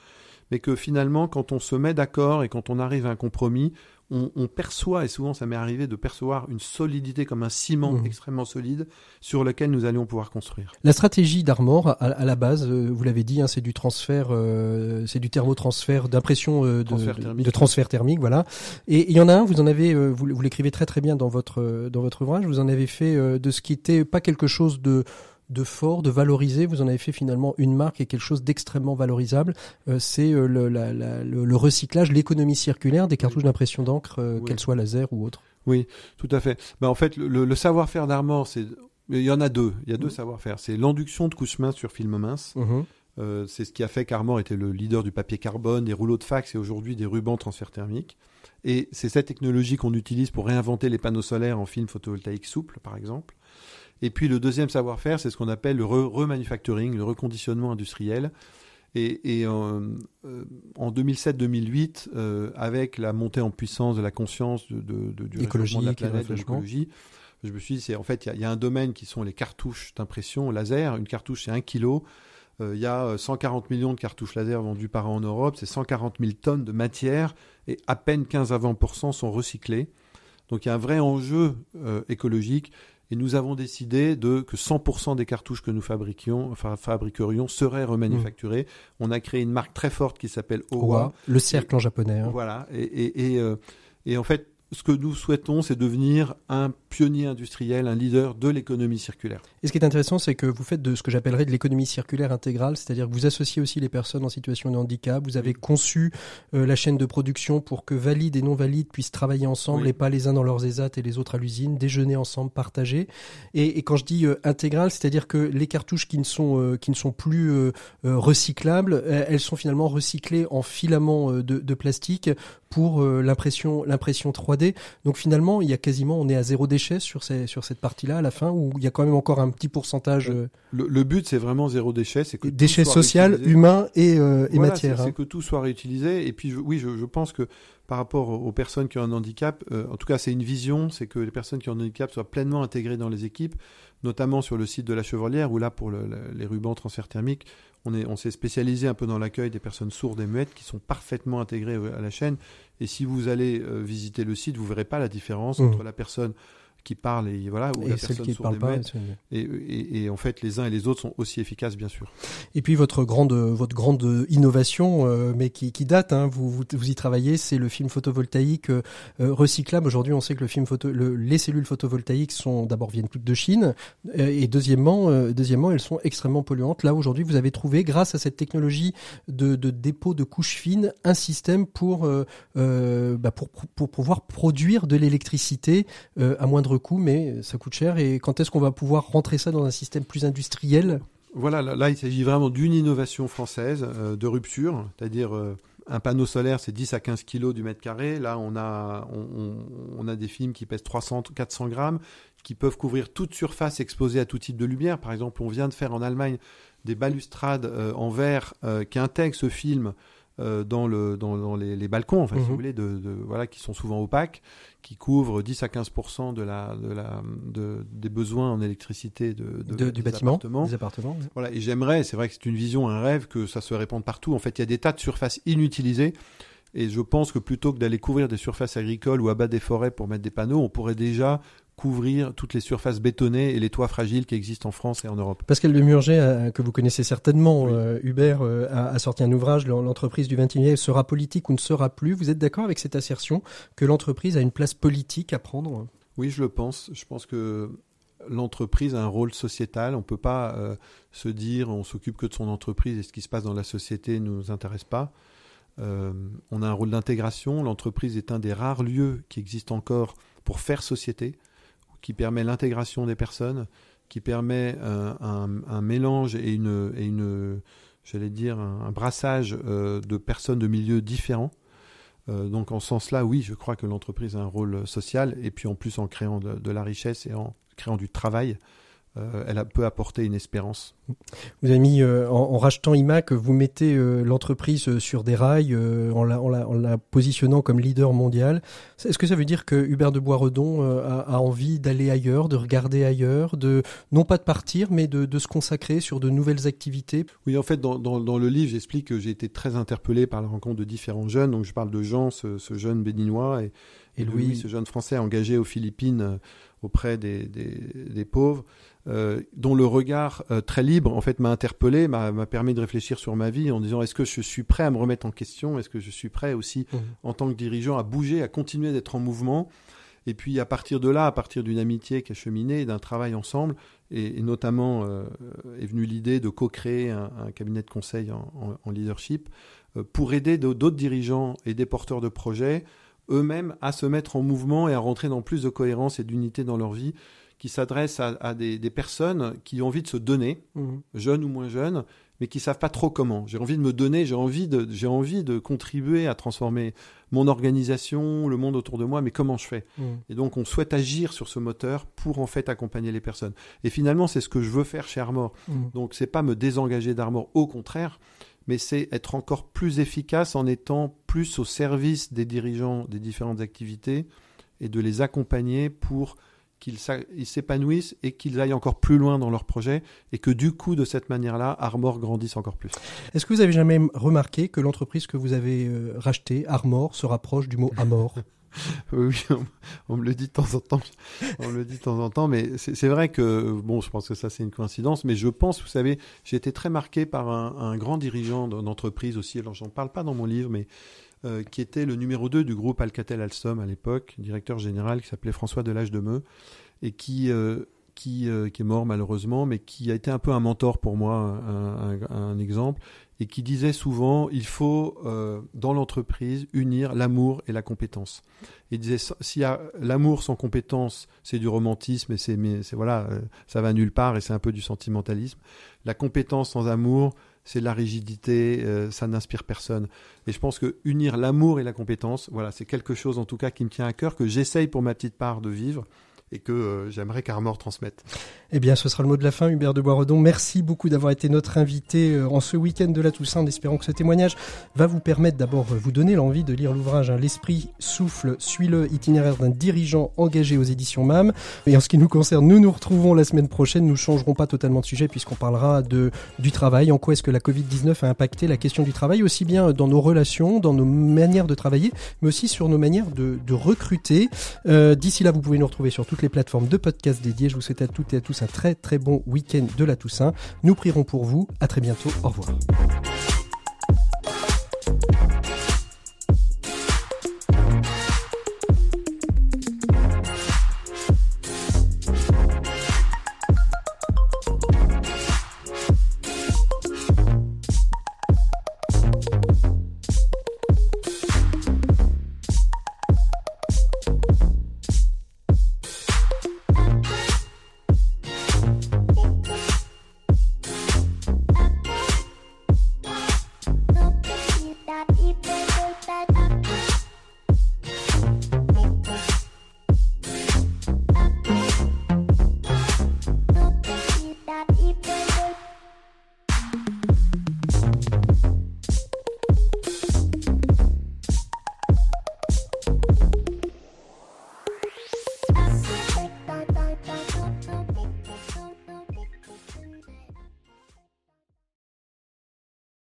mais que finalement, quand on se met d'accord et quand on arrive à un compromis, on, perçoit, et souvent ça m'est arrivé de percevoir une solidité comme un ciment mmh. extrêmement solide sur lequel nous allions pouvoir construire. La stratégie d'Armor, à, la base, euh, vous l'avez dit, hein, c'est du transfert, euh, c'est du thermotransfert, d'impression euh, de, transfert thermique, voilà. Et il y en a un, vous en avez, vous, vous l'écrivez très très bien dans votre dans votre ouvrage, vous en avez fait de ce qui était pas quelque chose de de fort, de valoriser. Vous en avez fait finalement une marque et quelque chose d'extrêmement valorisable. Euh, c'est euh, le, recyclage, l'économie circulaire des cartouches d'impression d'encre, euh, qu'elles soient laser ou autres. Oui, tout à fait. Ben, en fait, le, savoir-faire d'Armor, c'est il y en a deux. Il y a deux mmh. savoir-faire. C'est l'induction de couches minces sur film mince. Mmh. c'est ce qui a fait qu'Armor était le leader du papier carbone, des rouleaux de fax et aujourd'hui des rubans transfert thermique. Et c'est cette technologie qu'on utilise pour réinventer les panneaux solaires en film photovoltaïque souple, par exemple. Et puis le deuxième savoir-faire, c'est ce qu'on appelle le remanufacturing, le reconditionnement industriel. Et, et euh, en 2007-2008, euh, avec la montée en puissance de la conscience de, de, du réchauffement de la planète, de l'écologie, je me suis dit, c'est en fait, il y, a un domaine qui sont les cartouches d'impression laser. Une cartouche, c'est un kilo. Euh, il y a 140 millions de cartouches laser vendues par an en Europe. C'est 140 000 tonnes de matière et à peine 15 à 20% sont recyclés. Donc il y a un vrai enjeu écologique. Et nous avons décidé de, que 100% des cartouches que nous fabriquions, enfin, fabriquerions seraient remanufacturées. Mmh. On a créé une marque très forte qui s'appelle Owa. Le cercle en japonais. Hein. Voilà. Et, et, et, euh, et en fait, ce que nous souhaitons, c'est devenir un pionnier industriel, un leader de l'économie circulaire. Et ce qui est intéressant, c'est que vous faites de ce que j'appellerais de l'économie circulaire intégrale, c'est-à-dire que vous associez aussi les personnes en situation de handicap, vous avez conçu euh, la chaîne de production pour que valides et non valides puissent travailler ensemble et pas les uns dans leurs ESAT et les autres à l'usine, déjeuner ensemble, partager. Et, et quand je dis euh, intégrale, c'est-à-dire que les cartouches qui ne sont, euh, qui ne sont plus recyclables, elles sont finalement recyclées en filaments de, de plastique pour l'impression l'impression 3D. Donc finalement, il y a quasiment, on est à zéro déchet sur, ces, sur cette partie-là à la fin où il y a quand même encore un petit pourcentage euh, Le, but, c'est vraiment zéro déchet. C'est que déchets social, humains et, euh, et matière. C'est hein. que tout soit réutilisé. Et puis, oui, je, je, pense que par rapport aux personnes qui ont un handicap, euh, en tout cas, c'est une vision, c'est que les personnes qui ont un handicap soient pleinement intégrées dans les équipes, notamment sur le site de la Chevrolière, où là, pour les rubans transfert thermique, on est, on s'est spécialisé un peu dans l'accueil des personnes sourdes et muettes qui sont parfaitement intégrées à la chaîne. Et si vous allez visiter le site, vous verrez pas la différence mmh. entre la personne qui parlent et voilà ou la personne qui parle pas et, et, et, en fait les uns et les autres sont aussi efficaces bien sûr. Et puis votre grande votre grande innovation euh, mais qui, qui date hein, vous, vous, vous y travaillez c'est le film photovoltaïque euh, recyclable. Aujourd'hui on sait que le film photo le, les cellules photovoltaïques sont d'abord viennent toutes de Chine euh, et deuxièmement deuxièmement elles sont extrêmement polluantes. Là aujourd'hui vous avez trouvé grâce à cette technologie de, de dépôt de couches fines un système pour bah pour, pour pouvoir produire de l'électricité à moindre coût, mais ça coûte cher. Et quand est-ce qu'on va pouvoir rentrer ça dans un système plus industriel? Voilà, là, il s'agit vraiment d'une innovation française euh, de rupture, c'est-à-dire euh, un panneau solaire, c'est 10 à 15 kilos du mètre carré. Là, on a, on, a des films qui pèsent 300, 400 grammes, qui peuvent couvrir toute surface exposée à tout type de lumière. Par exemple, on vient de faire en Allemagne des balustrades en verre qui intègrent ce film euh, dans, le, dans, les, balcons, enfin, si vous mhm. voulez, de, voilà, qui sont souvent opaques, qui couvrent 10 à 15 de la, de la, de, des besoins en électricité de, du bâtiment, des appartements. Voilà, et j'aimerais, c'est vrai que c'est une vision, un rêve, que ça se répande partout. En fait, il y a des tas de surfaces inutilisées. Et je pense que plutôt que d'aller couvrir des surfaces agricoles ou abattre des forêts pour mettre des panneaux, on pourrait déjà couvrir toutes les surfaces bétonnées et les toits fragiles qui existent en France et en Europe. Pascal de Murger, euh, que vous connaissez certainement, euh, Hubert euh, a, sorti un ouvrage, L'entreprise du 21e sera politique ou ne sera plus. Vous êtes d'accord avec cette assertion que l'entreprise a une place politique à prendre? Oui, je le pense. Je pense que l'entreprise a un rôle sociétal. On ne peut pas se dire on s'occupe que de son entreprise et ce qui se passe dans la société ne nous intéresse pas. on a un rôle d'intégration. L'entreprise est un des rares lieux qui existent encore pour faire société qui permet l'intégration des personnes, qui permet euh, un, mélange et une, j'allais dire, un, brassage euh, de personnes de milieux différents. Euh, donc en ce sens-là, oui, je crois que l'entreprise a un rôle social, et puis en plus en créant de la richesse et en créant du travail, elle peut apporter une espérance. Vous avez mis, euh, en, rachetant IMAC, vous mettez euh, l'entreprise sur des rails en la, positionnant comme leader mondial. Est-ce que ça veut dire que Hubert de Boisredon a, envie d'aller ailleurs, de regarder ailleurs, de non pas de partir, mais de, se consacrer sur de nouvelles activités? Oui, en fait, dans, le livre, j'explique que j'ai été très interpellé par la rencontre de différents jeunes. Donc, je parle de Jean, ce, jeune béninois, et, et Louis, ce jeune français engagé aux Philippines auprès des, des pauvres. Euh, dont le regard euh, très libre en fait m'a interpellé, m'a permis de réfléchir sur ma vie en disant est-ce que je suis prêt à me remettre en question, est-ce que je suis prêt aussi mmh. en tant que dirigeant à bouger, à continuer d'être en mouvement? Et puis à partir de là, à partir d'une amitié qui a cheminé, d'un travail ensemble, et, notamment euh, est venue l'idée de co-créer un, cabinet de conseil en, leadership pour aider d'autres dirigeants et des porteurs de projets eux-mêmes à se mettre en mouvement et à rentrer dans plus de cohérence et d'unité dans leur vie qui s'adresse à, des, personnes qui ont envie de se donner, mmh. jeunes ou moins jeunes, mais qui savent pas trop comment. J'ai envie de me donner, j'ai envie de, j'ai envie de contribuer à transformer mon organisation, le monde autour de moi, mais comment je fais? Mmh. Et donc, on souhaite agir sur ce moteur pour en fait accompagner les personnes. Et finalement, c'est ce que je veux faire chez Armor. Donc, mmh. Donc, c'est pas me désengager d'Armor, au contraire, mais c'est être encore plus efficace en étant plus au service des dirigeants des différentes activités et de les accompagner pour qu'ils s'épanouissent et qu'ils aillent encore plus loin dans leur projet et que du coup, de cette manière-là, Armor grandisse encore plus. Est-ce que vous avez jamais remarqué que l'entreprise que vous avez euh, rachetée, Armor, se rapproche du mot Amor? Oui, on, me le dit de temps en temps. On me le dit de temps en temps, mais c'est vrai que bon, je pense que ça c'est une coïncidence, mais je pense, vous savez, j'ai été très marqué par un, un grand dirigeant d'entreprise aussi. Alors j'en parle pas dans mon livre, mais euh, qui était le numéro 2 du groupe Alcatel-Alstom à l'époque, directeur général qui s'appelait François Delage de Meux, et qui, euh, qui, euh, qui, est mort malheureusement, mais qui a été un peu un mentor pour moi, un, exemple, et qui disait souvent, il faut dans l'entreprise unir l'amour et la compétence. Il disait, s'il y a l'amour sans compétence, c'est du romantisme et c'est, voilà, ça va nulle part et c'est un peu du sentimentalisme. La compétence sans amour, c'est la rigidité, euh, ça n'inspire personne. Et je pense que unir l'amour et la compétence, voilà, c'est quelque chose en tout cas qui me tient à cœur, que j'essaye pour ma petite part de vivre et que euh, j'aimerais qu'Armor transmette. Eh bien, ce sera le mot de la fin, Hubert de Boisredon. Merci beaucoup d'avoir été notre invité euh, en ce week-end de la Toussaint, en espérant que ce témoignage va vous permettre d'abord euh, vous donner l'envie de lire l'ouvrage hein, L'esprit souffle, suis-le, itinéraire d'un dirigeant engagé aux éditions MAM. Et en ce qui nous concerne, nous nous retrouvons la semaine prochaine. Nous ne changerons pas totalement de sujet puisqu'on parlera de, du travail. En quoi est-ce que la Covid-19 a impacté la question du travail, aussi bien dans nos relations, dans nos manières de travailler, mais aussi sur nos manières de, de recruter. D'ici là, vous pouvez nous retrouver sur toutes les plateformes de podcast dédiées. Je vous souhaite à toutes et à tous un très très bon week-end de la Toussaint. Nous prierons pour vous. À très bientôt. Au revoir.